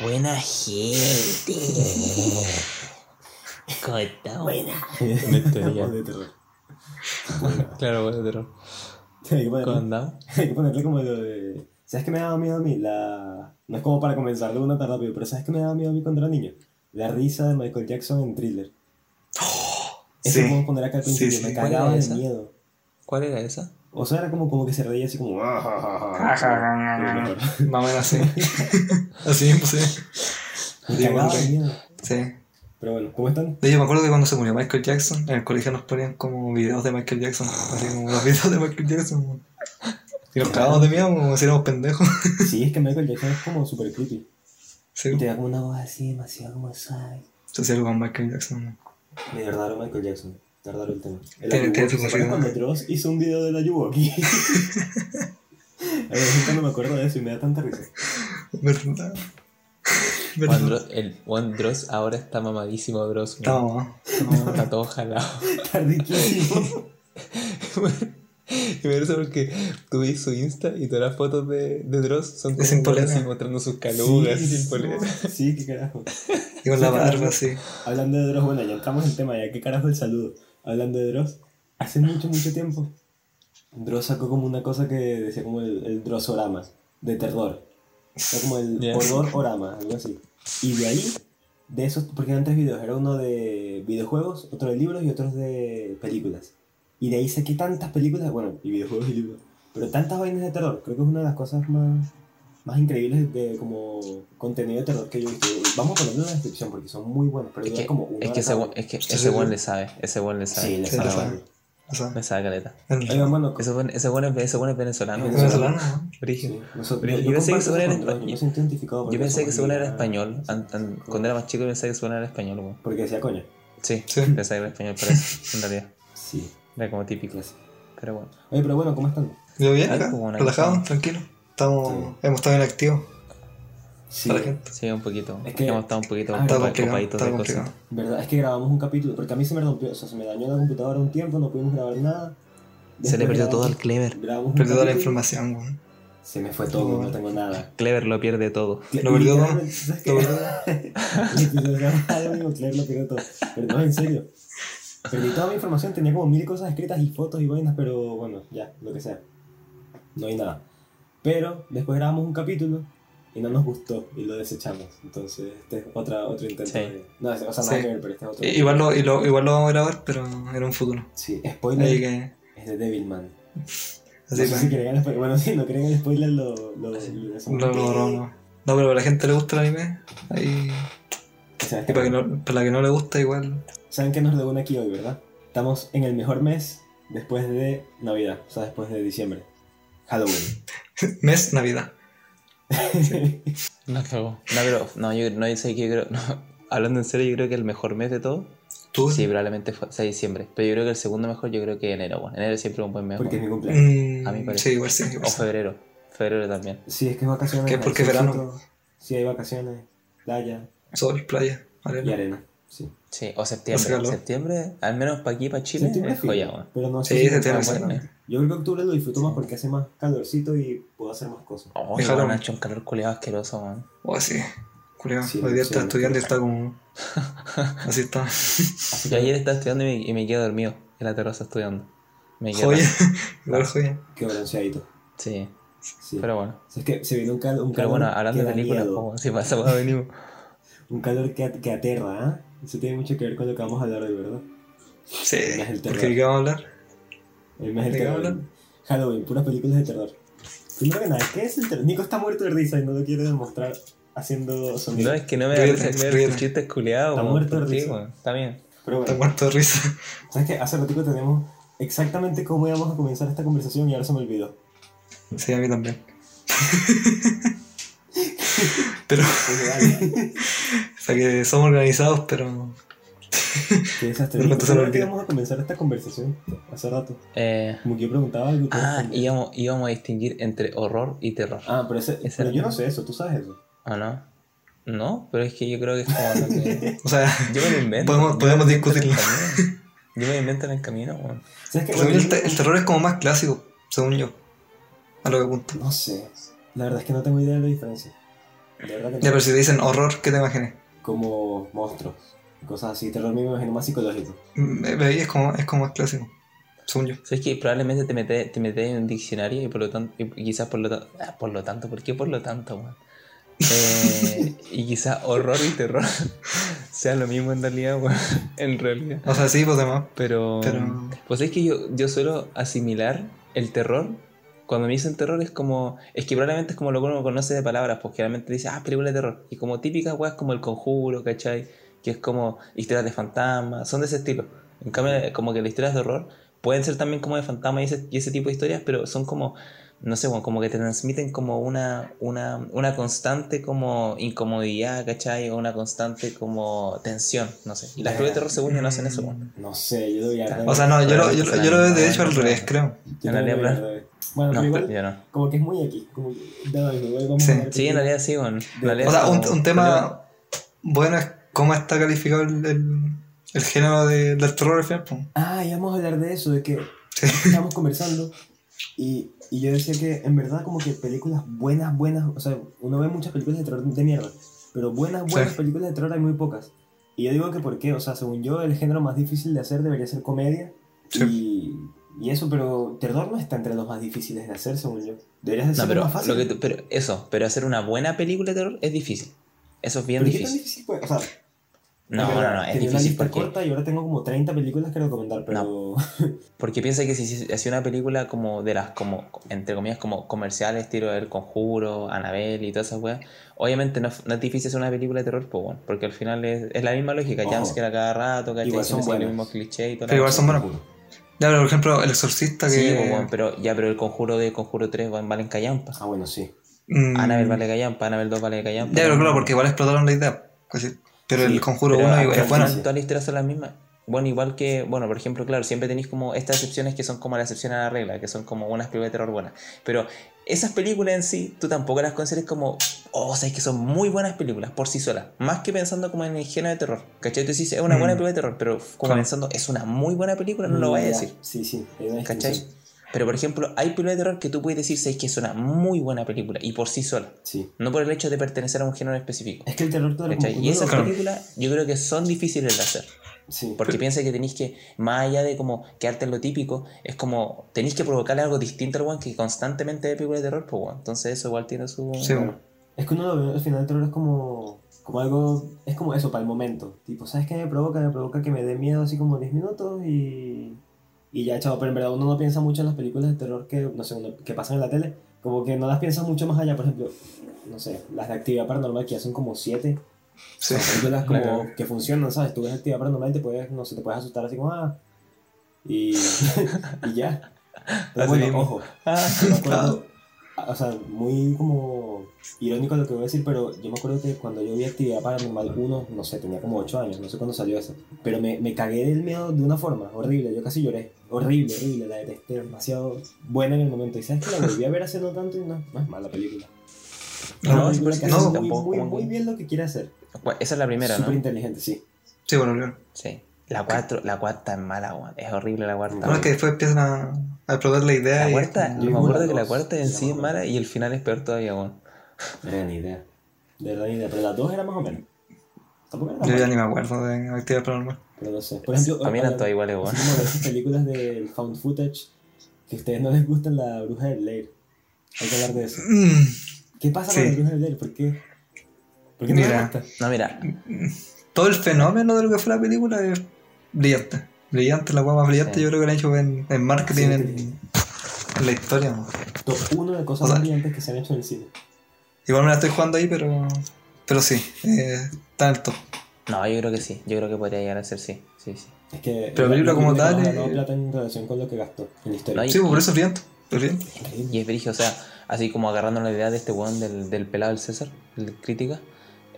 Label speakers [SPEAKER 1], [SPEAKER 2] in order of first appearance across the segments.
[SPEAKER 1] Buena gente. ¿Cómo estamos? Buena.
[SPEAKER 2] Voz de terror.
[SPEAKER 1] Claro, bueno, terror.
[SPEAKER 2] Hay que
[SPEAKER 1] ¿Cómo
[SPEAKER 2] ponerle, hay que ponerle como lo de. ¿Sabes qué me daba miedo a mí? La... No es como para comenzar de una tan rápido, pero ¿sabes qué me daba miedo a mí cuando era niño? La risa de Michael Jackson en thriller. Eso
[SPEAKER 3] sí.
[SPEAKER 2] lo vamos a poner acá al
[SPEAKER 3] Sí,
[SPEAKER 2] principio.
[SPEAKER 3] sí.
[SPEAKER 2] Me
[SPEAKER 1] ¿Cuál
[SPEAKER 2] cagaba de
[SPEAKER 1] esa?
[SPEAKER 2] miedo.
[SPEAKER 1] ¿Cuál era esa?
[SPEAKER 2] O sea, era como, como que se reía así como. "Ah, ja, ja, ja". Pero mejor.
[SPEAKER 3] Más o menos así. Así mismo, sí.
[SPEAKER 2] Me
[SPEAKER 3] Sí,
[SPEAKER 2] cagaba de
[SPEAKER 3] bueno.
[SPEAKER 2] miedo.
[SPEAKER 3] Sí.
[SPEAKER 2] Pero bueno, ¿cómo están?
[SPEAKER 3] De hecho, me acuerdo que cuando se murió Michael Jackson, en el colegio nos ponían como videos de Michael Jackson. Así como los videos de Michael Jackson. Y nos cagábamos de miedo como si éramos pendejos.
[SPEAKER 2] Sí, es que Michael Jackson es como súper creepy.
[SPEAKER 3] Sí.
[SPEAKER 2] Y tenía como una voz así demasiado como suave.
[SPEAKER 3] Se hacía algo con Michael Jackson.
[SPEAKER 2] Medio raro Michael Jackson. Raro el tema. El
[SPEAKER 3] Tiene- tiene
[SPEAKER 2] Ayuwoki,
[SPEAKER 3] su
[SPEAKER 2] ¿se acuerdan
[SPEAKER 3] significado.
[SPEAKER 2] cuando Dross hizo un video del Ayuwoki? A ver, no me acuerdo de eso y me da tanta risa.
[SPEAKER 3] ¿Verdad?
[SPEAKER 1] Juan. Dross- el Juan Dross ahora está mamadísimo Dross.
[SPEAKER 3] Está mamá.
[SPEAKER 1] Está todo jalado.
[SPEAKER 2] Está riquísimo.
[SPEAKER 1] Y me parece porque tú ves su Insta y todas las fotos de, de Dross son como
[SPEAKER 3] sin polera.
[SPEAKER 1] así mostrando sus calugas y sin polera.
[SPEAKER 2] Sí, qué carajo.
[SPEAKER 3] Y con la
[SPEAKER 2] Sí,
[SPEAKER 3] barba así.
[SPEAKER 2] Hablando de Dross, bueno, ya entramos en tema, ya qué carajo el saludo. Hablando de Dross, hace mucho, mucho tiempo, Dross sacó como una cosa que decía como el, el Drossorama, de terror. Era como el
[SPEAKER 1] Ya.
[SPEAKER 2] horror-orama, algo así. Y de ahí, de esos, porque eran tres videos, era uno de videojuegos, otro de libros y otros de películas. Y de ahí saqué tantas películas, bueno, y videojuegos y libros, pero tantas vainas de terror. Creo que es una de las cosas más, más increíbles de como contenido de terror que yo he visto. Vamos a ponerlo en la descripción porque son muy buenos, pero
[SPEAKER 1] Es que,
[SPEAKER 2] como una
[SPEAKER 1] es que ese,
[SPEAKER 2] uno.
[SPEAKER 1] es que ese
[SPEAKER 3] sí,
[SPEAKER 1] buen le sabe. Ese buen le sabe.
[SPEAKER 2] Sí, le
[SPEAKER 3] Sí,
[SPEAKER 2] sabe.
[SPEAKER 3] sabe.
[SPEAKER 1] Le sabe caleta.
[SPEAKER 2] Oigan, bueno,
[SPEAKER 1] Ese buen, ese buen, es, ese buen es venezolano.
[SPEAKER 2] Es
[SPEAKER 3] venezolano, ¿no?
[SPEAKER 1] Brígido.
[SPEAKER 2] sí, yo,
[SPEAKER 1] yo
[SPEAKER 2] yo
[SPEAKER 1] pensé que era
[SPEAKER 2] eso con Dross,
[SPEAKER 1] espa-
[SPEAKER 2] yo me
[SPEAKER 1] Yo pensé que buen era español. An- an- cuando era más chico pensé que ese buen era español, weón.
[SPEAKER 2] Porque decía coño.
[SPEAKER 1] Sí,
[SPEAKER 3] Sí.
[SPEAKER 1] pensé que era español por eso, en realidad.
[SPEAKER 2] Sí,
[SPEAKER 1] Era como típico. Pero bueno.
[SPEAKER 2] Oye, pero bueno, ¿cómo están?
[SPEAKER 3] Yo bien
[SPEAKER 1] una
[SPEAKER 3] relajado, tranquilo. Estamos,
[SPEAKER 2] Sí.
[SPEAKER 3] hemos estado bien activos
[SPEAKER 2] Sí,
[SPEAKER 3] para la gente.
[SPEAKER 1] Sí, un poquito.
[SPEAKER 2] Es que-
[SPEAKER 1] Hemos estado un poquito
[SPEAKER 2] Ah,
[SPEAKER 1] ocupaditos de cosas.
[SPEAKER 2] verdad, es que grabamos un capítulo, porque a mí se me rompió, o sea, se me dañó la computadora un tiempo, no pudimos grabar nada.
[SPEAKER 1] Se le
[SPEAKER 2] Después
[SPEAKER 1] perdió todo
[SPEAKER 2] grabamos-
[SPEAKER 1] al Clever.
[SPEAKER 3] Perdió toda la información, weón.
[SPEAKER 2] Se me fue todo, no tengo nada.
[SPEAKER 1] Clever lo pierde todo.
[SPEAKER 3] Lo perdió todo.
[SPEAKER 2] Claire lo perdió todo. Pero no, en serio. Perdí toda mi información, tenía como mil cosas escritas y fotos y vainas, pero bueno, ya, lo que sea. No hay nada. Pero después grabamos un capítulo y no nos gustó y lo desechamos. Entonces, este es otra, otro intento
[SPEAKER 1] Sí.
[SPEAKER 2] de... No, o sea, nada
[SPEAKER 3] Sí.
[SPEAKER 2] que ver, pero este es otro.
[SPEAKER 3] Igual lo, y lo, igual lo vamos a grabar, pero en un futuro.
[SPEAKER 2] Sí, spoiler
[SPEAKER 3] que.
[SPEAKER 2] es de Devilman.
[SPEAKER 3] Así
[SPEAKER 2] no sé
[SPEAKER 3] que.
[SPEAKER 2] si quieren el spoiler. Bueno, sí, no quieren el spoiler, lo... lo, lo- eso-
[SPEAKER 3] No, no, no, no. No, pero a la gente le gusta el anime. Ahí.
[SPEAKER 2] O sea,
[SPEAKER 3] Y para, que no, para la que no le gusta, igual.
[SPEAKER 2] Saben que nos reúne aquí hoy, ¿verdad? Estamos en el mejor mes después de Navidad, o sea, después de diciembre. Halloween.
[SPEAKER 3] Mes Navidad.
[SPEAKER 1] No, cagó. No, pero no, yo no sé que yo creo. no, hablando en serio, yo creo que el mejor mes de todo.
[SPEAKER 3] ¿Tú?
[SPEAKER 1] Sí, probablemente fue, sea diciembre. Pero yo creo que el segundo mejor, yo creo que enero, bueno. Enero siempre es un buen mes.
[SPEAKER 2] Porque es mi cumpleaños.
[SPEAKER 3] Mm,
[SPEAKER 1] A mí parece.
[SPEAKER 3] Sí, igual sí. igual
[SPEAKER 1] O
[SPEAKER 3] sí.
[SPEAKER 1] febrero. Febrero también.
[SPEAKER 2] Sí, es que es vacaciones.
[SPEAKER 3] ¿Qué? Porque es verano.
[SPEAKER 2] Sí, hay vacaciones, playa
[SPEAKER 3] Sol, playa,
[SPEAKER 2] y
[SPEAKER 3] arena.
[SPEAKER 2] arena. Sí.
[SPEAKER 1] Sí, o septiembre. Septiembre, al menos para aquí, para Chile,
[SPEAKER 2] Septiembre
[SPEAKER 1] es joya, bueno.
[SPEAKER 2] pero no
[SPEAKER 3] Sí,
[SPEAKER 2] sé si
[SPEAKER 3] septiembre
[SPEAKER 2] bueno. Yo creo que octubre lo disfruto más porque hace más calorcito y puedo hacer más cosas.
[SPEAKER 1] Oh, me
[SPEAKER 3] Halloween.
[SPEAKER 1] han hecho un calor culeado asqueroso, man.
[SPEAKER 3] Oh, sí. Culeado.
[SPEAKER 2] Sí,
[SPEAKER 3] Hoy día
[SPEAKER 2] sí,
[SPEAKER 3] está
[SPEAKER 2] sí.
[SPEAKER 3] estudiando y está como. Así está.
[SPEAKER 1] Yo ayer estaba estudiando y me, y me quedé dormido en la terraza estudiando. Me quedé
[SPEAKER 3] Joya. Igual joya.
[SPEAKER 2] qué bronceadito.
[SPEAKER 1] Sí,
[SPEAKER 2] Sí.
[SPEAKER 1] pero bueno.
[SPEAKER 2] O sea, es que se viene un, cal un
[SPEAKER 1] Pero
[SPEAKER 2] calor
[SPEAKER 1] bueno, hablando
[SPEAKER 2] que
[SPEAKER 1] de películas,
[SPEAKER 2] miedo.
[SPEAKER 1] como si pasa venimos.
[SPEAKER 2] Un calor que, que aterra, ¿ah? Eso tiene mucho que ver con lo que vamos a hablar hoy, ¿verdad?
[SPEAKER 3] Sí.
[SPEAKER 2] El
[SPEAKER 3] ¿de qué vamos a hablar?
[SPEAKER 2] El mes del
[SPEAKER 3] ¿De
[SPEAKER 2] terror.
[SPEAKER 3] hablan?
[SPEAKER 2] Halloween, puras películas de terror. Primero que nada, ¿qué es el terror? Nico está muerto de risa y no lo quiere demostrar haciendo sonido.
[SPEAKER 1] No, es que no me da risa tus chistes culiados.
[SPEAKER 2] Está muerto de
[SPEAKER 1] ¿por
[SPEAKER 2] risa.
[SPEAKER 1] Está bien.
[SPEAKER 2] Pero
[SPEAKER 3] Está muerto de risa.
[SPEAKER 2] ¿sabes qué? Hace ratito tenemos exactamente cómo íbamos a comenzar esta conversación y ahora se me olvidó.
[SPEAKER 3] Sí, a mí también. pero, o sea que somos organizados, pero.
[SPEAKER 2] Qué desastre.
[SPEAKER 3] De
[SPEAKER 2] Nico,
[SPEAKER 3] repente se me
[SPEAKER 2] ¿cómo era que íbamos a comenzar esta conversación hace rato?
[SPEAKER 1] Eh,
[SPEAKER 2] Como que yo preguntaba algo
[SPEAKER 1] ah, íbamos, íbamos a distinguir entre horror y terror.
[SPEAKER 2] Ah, pero, ese,
[SPEAKER 1] Ese
[SPEAKER 2] pero yo no sé eso, tú sabes eso.
[SPEAKER 1] ¿O no? No, pero es que yo creo que es como lo que.
[SPEAKER 3] O sea,
[SPEAKER 1] Yo me lo invento.
[SPEAKER 3] Podemos-
[SPEAKER 1] yo
[SPEAKER 3] podemos
[SPEAKER 1] me lo invento en el
[SPEAKER 3] discutirlo.
[SPEAKER 1] camino. Yo me lo invento en el camino, weón.
[SPEAKER 2] ¿Sabes Bueno,
[SPEAKER 3] yo, el, te- el terror es como más clásico, según yo. A lo que apunto.
[SPEAKER 2] No sé. La verdad es que no tengo idea de la diferencia. De verdad que no.
[SPEAKER 3] Ya, pero si te dicen horror, ¿qué te imaginas?
[SPEAKER 2] Como monstruos, cosas así. Terror me imagino más psicológico.
[SPEAKER 3] Mm, eh, Es como, es como el clásico, según yo.
[SPEAKER 1] ¿Sabes que probablemente te metes te metes en un diccionario y por lo tanto, y quizás por lo tanto, por lo tanto, ¿por qué por lo tanto, weón? Eh, y quizás horror y terror sea lo mismo en realidad, weón, en realidad.
[SPEAKER 3] O sea, sí, pues demás.
[SPEAKER 1] Pero,
[SPEAKER 3] Pero-
[SPEAKER 1] pues es que yo, yo suelo asimilar el terror. Cuando me dicen terror es como. Es que probablemente es como lo que uno conoce de palabras, porque generalmente dice, ah, película de terror. Y como típicas weas como El Conjuro, ¿cachai? Que es como historias de fantasmas, son de ese estilo. En cambio, como que las historias de horror pueden ser también como de fantasmas y ese tipo de historias, pero son como. No sé, bueno, como que te transmiten como una, una, una constante como incomodidad, ¿cachai? O una constante como tensión, no sé. Y las películas de terror, según yo, no hacen eso, weón.
[SPEAKER 2] No sé, yo debería
[SPEAKER 3] O sea, no, yo lo, yo, lo- yo lo veo de hecho al revés,
[SPEAKER 1] no.
[SPEAKER 3] creo.
[SPEAKER 2] Yo
[SPEAKER 1] en realidad.
[SPEAKER 2] Bueno,
[SPEAKER 1] No,
[SPEAKER 2] pero igual,
[SPEAKER 1] yo no.
[SPEAKER 2] como que es muy aquí. Como que, da igual
[SPEAKER 3] Sí.
[SPEAKER 1] Sí, en
[SPEAKER 2] de-
[SPEAKER 1] realidad sí, bueno. Realidad
[SPEAKER 3] O sea, un, un tema bueno es cómo está calificado el, el, el género de- del terror al final.
[SPEAKER 2] Ah, y vamos a hablar de eso, de que
[SPEAKER 3] Sí.
[SPEAKER 2] estábamos conversando y, y yo decía que en verdad como que películas buenas, buenas, o sea, uno ve muchas películas de terror de mierda, pero buenas, buenas
[SPEAKER 3] Sí.
[SPEAKER 2] películas de terror hay muy pocas. Y yo digo que por qué, o sea, según yo el género más difícil de hacer debería ser comedia y, y eso, pero terror no está entre los más difíciles de hacer, según yo. Deberías de
[SPEAKER 1] No,
[SPEAKER 2] ser
[SPEAKER 1] pero,
[SPEAKER 2] más fácil.
[SPEAKER 1] lo que tú- pero eso, pero hacer una buena película de terror es difícil. Eso es bien
[SPEAKER 2] ¿Pero qué tan
[SPEAKER 1] difícil.
[SPEAKER 2] difícil puede? O sea,
[SPEAKER 1] No, no, no, es
[SPEAKER 2] una
[SPEAKER 1] difícil
[SPEAKER 2] lista
[SPEAKER 1] porque,
[SPEAKER 2] corta y ahora tengo como 30 películas que recomendar, pero...
[SPEAKER 1] porque piensa que si hacía una película como de las, como, entre comillas, como comerciales, estilo El Conjuro, Annabelle y todas esas weas, obviamente no, es- no es difícil hacer una película de terror, pues bueno, porque al final es, es la misma lógica, jumpscare a cada rato, ¿cachai?
[SPEAKER 2] Igual son
[SPEAKER 1] sigue el
[SPEAKER 2] buenas.
[SPEAKER 1] mismo cliché y todo
[SPEAKER 3] Pero igual son buenas. Ya, pero por ejemplo, El Exorcista que.
[SPEAKER 1] Sí, pues, bueno, pero ya, pero el Conjuro de Conjuro 3 van- valen callampa.
[SPEAKER 2] Ah, bueno, sí.
[SPEAKER 3] mm,
[SPEAKER 1] Annabelle vale callampa, Annabelle 2 vale callampa.
[SPEAKER 3] Ya, pero claro, porque igual explotaron la idea. casi. Pero
[SPEAKER 1] Sí,
[SPEAKER 3] el conjuro
[SPEAKER 1] pero
[SPEAKER 3] 1
[SPEAKER 1] al
[SPEAKER 3] es bueno.
[SPEAKER 1] Todas las historias son las mismas. Bueno, igual que, bueno, por ejemplo, claro, siempre tenéis como estas excepciones que son como la excepción a la regla, que son como unas películas de terror buenas. Pero esas películas en sí, tú tampoco las consideres como, oh, sabes que son muy buenas películas por sí solas. Más que pensando como en el género de terror. ¿Cachai? Tú dices, es una
[SPEAKER 3] Mm.
[SPEAKER 1] buena película de terror, pero como
[SPEAKER 3] Claro.
[SPEAKER 1] pensando, es una muy buena película, no lo
[SPEAKER 2] Mm,
[SPEAKER 1] vaya a decir.
[SPEAKER 2] Sí, sí. hay una
[SPEAKER 1] ¿Cachai? Pero por ejemplo, hay películas de terror que tú puedes decir, sabes que es una muy buena película y por sí sola.
[SPEAKER 2] Sí.
[SPEAKER 1] No por el hecho de pertenecer a un género específico.
[SPEAKER 2] Es que el terror, como-
[SPEAKER 1] Y esas
[SPEAKER 3] Claro.
[SPEAKER 1] películas yo creo que son difíciles de hacer.
[SPEAKER 2] Sí.
[SPEAKER 1] Porque piensa que tenéis que, más allá de como quedarte en lo típico, es como tenéis que provocarle algo distinto al one que constantemente ve películas de terror, pues weón. Entonces eso igual tiene su.
[SPEAKER 3] Sí, bueno.
[SPEAKER 2] Es que uno lo ve al final el terror es como, como algo, es como eso para el momento. Tipo, ¿sabes qué me provoca? Me provoca que me dé miedo así como 10 minutos y, y ya, chao. Pero en verdad uno no piensa mucho en las películas de terror que, no sé, que pasan en la tele. Como que no las piensas mucho más allá. Por ejemplo, no sé, las de actividad paranormal que ya son como 7.
[SPEAKER 3] Sí.
[SPEAKER 2] Son películas como que funcionan, ¿sabes? Tú ves actividad paranormal y te puedes, no sé, te puedes asustar así como, ah. Y, y ya. Pero bueno, ojo.
[SPEAKER 1] Ah,
[SPEAKER 2] o sea, muy como irónico lo que voy a decir, pero yo me acuerdo que cuando yo vi Actividad Paranormal 1, no sé, tenía como 8 años, no sé cuándo salió eso, pero me, me cagué del miedo de una forma horrible, yo casi lloré, horrible, horrible, la detesté, demasiado buena en el momento, y sabes que la volví a ver hace no tanto y no, no es mala película.
[SPEAKER 1] No, sí,
[SPEAKER 2] que
[SPEAKER 3] no,
[SPEAKER 2] hace muy,
[SPEAKER 1] tampoco,
[SPEAKER 2] muy, muy bien lo que quiere hacer,
[SPEAKER 1] esa es la primera,
[SPEAKER 2] súper
[SPEAKER 1] ¿no?
[SPEAKER 2] inteligente, sí.
[SPEAKER 3] Sí, bueno, claro.
[SPEAKER 1] Sí. La cuatro, la cuarta es mala, weón. Es horrible la cuarta.
[SPEAKER 3] Bueno, es que después empiezan a, a explotar la idea.
[SPEAKER 1] La
[SPEAKER 3] y
[SPEAKER 1] cuarta,
[SPEAKER 3] es
[SPEAKER 1] yo me acuerdo que la cuarta en sí es mala y el final es peor todavía, weón.
[SPEAKER 2] No era ni idea, de verdad ni idea, pero las dos eran más o menos. Tampoco
[SPEAKER 3] Yo ya ni me acuerdo de actividad paranormal.
[SPEAKER 2] pero no sé. Por ejemplo,
[SPEAKER 1] Para mí eran todas iguales, weón.
[SPEAKER 2] Como de esas películas del found footage que a ustedes no les gustan la bruja del Blair. Hay que hablar de eso.
[SPEAKER 3] Mm,
[SPEAKER 2] ¿Qué pasa
[SPEAKER 3] Sí.
[SPEAKER 2] con la bruja del Blair? ¿Por qué? ¿Por qué no
[SPEAKER 3] Mira.
[SPEAKER 2] les gusta?
[SPEAKER 1] No, mira,
[SPEAKER 3] todo el fenómeno de lo que fue la película es brillante. Brillante, la hueá más brillante
[SPEAKER 1] Sí.
[SPEAKER 3] yo creo que la han hecho en, en marketing,
[SPEAKER 2] Sí,
[SPEAKER 3] en, en la historia. ¿no?
[SPEAKER 2] Top uno de cosas
[SPEAKER 3] O sea-
[SPEAKER 2] más brillantes que se han hecho en el cine.
[SPEAKER 3] Igual me la estoy jugando ahí, pero, pero sí, eh, está en el top.
[SPEAKER 1] no, yo creo que sí. Yo creo que podría llegar a ser sí. Sí, sí.
[SPEAKER 2] Es que
[SPEAKER 3] Pero la película como tal,
[SPEAKER 2] No
[SPEAKER 3] eh,
[SPEAKER 2] plata en relación con lo que gastó en la historia.
[SPEAKER 1] No, y-
[SPEAKER 3] Sí, pues por eso es brillante. brillante.
[SPEAKER 1] Y es brillo, o sea, así como agarrando la idea de este weón del, del pelado del César, el crítica.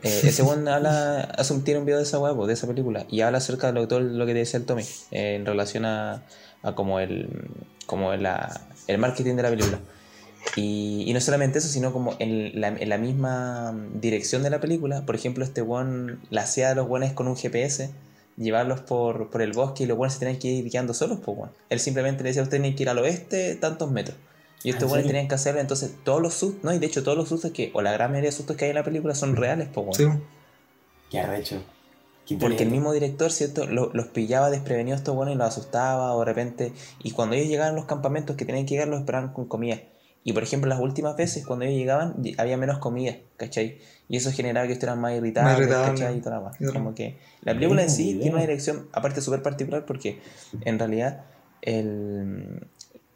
[SPEAKER 1] Eh, ese weón habla, hace un, tiene un video de esa pues, de esa película, y habla acerca de lo, todo lo que decía el Tommy, eh, en relación a, como el como el marketing de la película. Y, no solamente eso, sino como en la, misma dirección de la película. Por ejemplo, este weón la hacía a los weones con un GPS, llevarlos por, por el bosque y los weones se tenían que ir guiando solos, pues weón. Él simplemente le decía, ustedes tienen que ir al oeste tantos metros. Y estos
[SPEAKER 2] ¿En
[SPEAKER 1] buenos tenían que hacerlo, entonces todos los sustos, no, y de hecho todos los sustos que, o la gran mayoría de sustos que hay en la película son reales, pues, weón.
[SPEAKER 3] Sí.
[SPEAKER 2] Qué arrecho. Qué
[SPEAKER 1] Porque el mismo director, ¿cierto? Lo- los pillaba desprevenidos estos buenos y los asustaba, o de repente. Y cuando ellos llegaban a los campamentos que tenían que llegar, los esperaban con comida. Y por ejemplo, las últimas veces, cuando ellos llegaban, había menos comida, ¿cachai? Y eso generaba que estuvieran más irritables,
[SPEAKER 3] irritables.
[SPEAKER 1] ¿cachai? Y toda la
[SPEAKER 3] todo.
[SPEAKER 1] Como que la película en sí
[SPEAKER 2] idea.
[SPEAKER 1] tiene una dirección, aparte, súper particular, porque en realidad, el,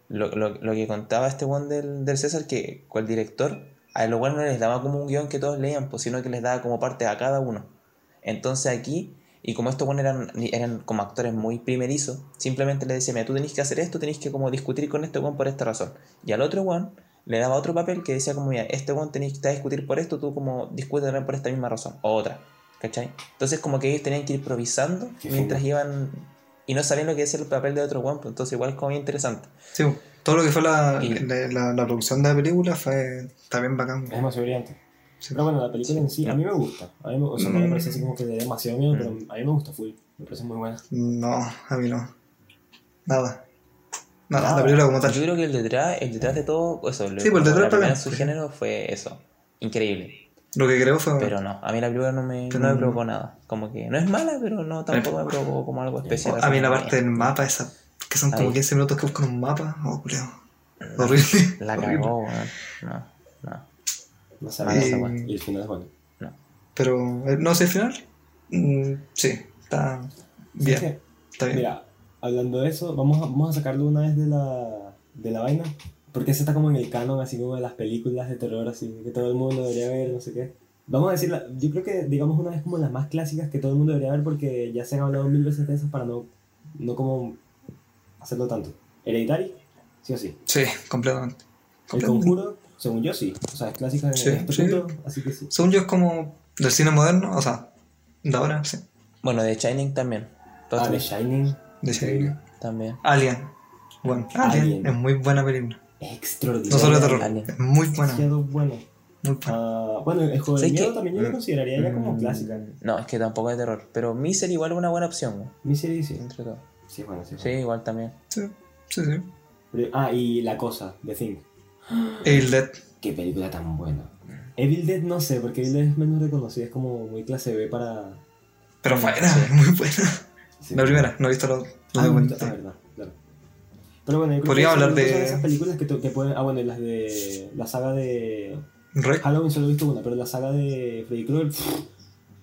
[SPEAKER 1] lo, lo- lo que contaba este one del, del César, que con el director, a los buenos no les daba como un guion que todos leían, pues, sino que les daba como parte a cada uno. Entonces aquí, y como estos buenos eran, eran como actores muy primerizos, simplemente le decía, mira, tú tenés que hacer esto, tenés que como discutir con este one por esta razón. Y al otro one le daba otro papel que decía como, mira, este one tenés que discutir por esto, tú como discutes por esta misma razón, o otra. ¿Cachai? Entonces como que ellos tenían que ir improvisando mientras iban... Y no sabían lo que decía el papel de otro one, pues entonces igual es como bien interesante.
[SPEAKER 3] Sí, weón. todo lo que fue la,
[SPEAKER 1] Y-
[SPEAKER 3] la, la- la producción de la película fue también bacán.
[SPEAKER 2] Es demasiado brillante.
[SPEAKER 3] Sí.
[SPEAKER 2] Pero bueno, la película en sí, a mí me gusta. A mí me, o sea, no me parece así como que de demasiado miedo, pero a mí me gusta full. Me parece muy buena.
[SPEAKER 3] No, a mí no. Nada. Nada,
[SPEAKER 2] Nada.
[SPEAKER 3] la película como
[SPEAKER 1] Yo
[SPEAKER 3] tal.
[SPEAKER 1] creo que el detrás, el detrás de todo, eso, lo-
[SPEAKER 3] Sí, pues el
[SPEAKER 1] como
[SPEAKER 3] detrás
[SPEAKER 1] la primera su género fue eso, increíble.
[SPEAKER 3] Lo que creo fue.
[SPEAKER 1] Pero no, a mí la película no me,
[SPEAKER 3] Pero
[SPEAKER 1] no me
[SPEAKER 3] no-
[SPEAKER 1] provocó nada. Como que no es mala, pero no tampoco me provocó como algo especial.
[SPEAKER 3] a mí la parte del mapa, esa. Que son como
[SPEAKER 1] Ahí.
[SPEAKER 3] 15 minutos que buscan un mapa. Oh, culiao. Horrible.
[SPEAKER 1] La cagó, weón. No, no.
[SPEAKER 2] No
[SPEAKER 1] Mala
[SPEAKER 3] esa
[SPEAKER 2] y, el final es bueno.
[SPEAKER 3] Pero, eh, no sé, al final. mm, sí, está bien. Está bien.
[SPEAKER 2] Mira, hablando de eso, vamos a, vamos a sacarlo una vez de la, de la vaina. Porque ese está como en el canon, así como de las películas de terror, así que todo el mundo debería ver, no sé qué. Vamos a decirla, yo creo que digamos una vez como las más clásicas que todo el mundo debería ver porque ya se han hablado mil veces de esas para no, no como hacerlo tanto. Hereditary, sí o sí.
[SPEAKER 3] Sí, completamente.
[SPEAKER 2] El conjuro, según yo sí. O sea, es clásica en
[SPEAKER 3] Sí,
[SPEAKER 2] este
[SPEAKER 3] sí.
[SPEAKER 2] punto, así que sí.
[SPEAKER 3] Según yo, es como del cine moderno, o sea, de ahora, sí.
[SPEAKER 1] Bueno, de Shining también.
[SPEAKER 2] Ah, The Shining,
[SPEAKER 3] De
[SPEAKER 2] Increíble.
[SPEAKER 1] también.
[SPEAKER 3] Alien. Bueno, Alien,
[SPEAKER 2] Alien.
[SPEAKER 3] es muy buena película.
[SPEAKER 2] Extraordinario.
[SPEAKER 3] No solo de terror, es muy buena.
[SPEAKER 2] Demasiado bueno.
[SPEAKER 3] Muy buena.
[SPEAKER 2] Ah, bueno, el juego de
[SPEAKER 1] ¿Sabes
[SPEAKER 2] miedo también yo lo consideraría ya como
[SPEAKER 1] Mm,
[SPEAKER 2] clásica.
[SPEAKER 1] No, es que tampoco es de terror. Pero Misery igual es una buena opción,
[SPEAKER 2] Misery sí.
[SPEAKER 1] entre todo.
[SPEAKER 2] Sí, bueno, sí.
[SPEAKER 1] Sí, igual también.
[SPEAKER 3] Sí, sí, sí.
[SPEAKER 2] Pero- ah, y La Cosa, The Thing.
[SPEAKER 3] Evil Dead.
[SPEAKER 2] Qué película tan buena. Evil Dead no sé, porque Evil Dead es menos reconocida, es como muy clase B para...
[SPEAKER 3] Pero buena, es muy buena.
[SPEAKER 2] sí.
[SPEAKER 3] La primera, no he visto la otra.
[SPEAKER 2] Ah,
[SPEAKER 3] No
[SPEAKER 2] Pero bueno, yo creo
[SPEAKER 3] Podríamos
[SPEAKER 2] que
[SPEAKER 3] hablar de-
[SPEAKER 2] esas películas que, te- que pueden... Ah, bueno, y las de... La saga de...
[SPEAKER 3] Rec.
[SPEAKER 2] Halloween solo he visto una, pero la saga de Freddy Krueger...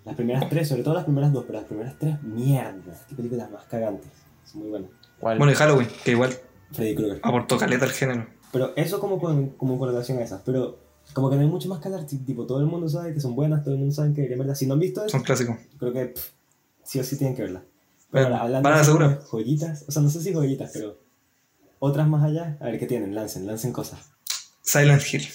[SPEAKER 2] Las primeras tres, sobre todo las primeras dos, pero las primeras tres, mierda. Qué películas más cagantes. Son muy buenas.
[SPEAKER 1] ¿Cuál?
[SPEAKER 3] Bueno, y Halloween, que igual
[SPEAKER 2] Freddy Krueger.
[SPEAKER 3] aportó caleta al género.
[SPEAKER 2] Pero eso como con, como con relación a esas. Pero como que no hay mucho más que hablar. ti- Tipo, todo el mundo sabe que son buenas, todo el mundo sabe que deberían verlas. Si no han visto eso,
[SPEAKER 3] Son clásicos.
[SPEAKER 2] creo que pff, sí o sí tienen que verlas. Pero
[SPEAKER 3] Bueno,
[SPEAKER 2] ahora, hablando
[SPEAKER 3] van a
[SPEAKER 2] de joyitas, o sea, no sé si joyitas, pero otras más allá, a ver qué tienen, lancen, lancen cosas.
[SPEAKER 3] Silent Hill.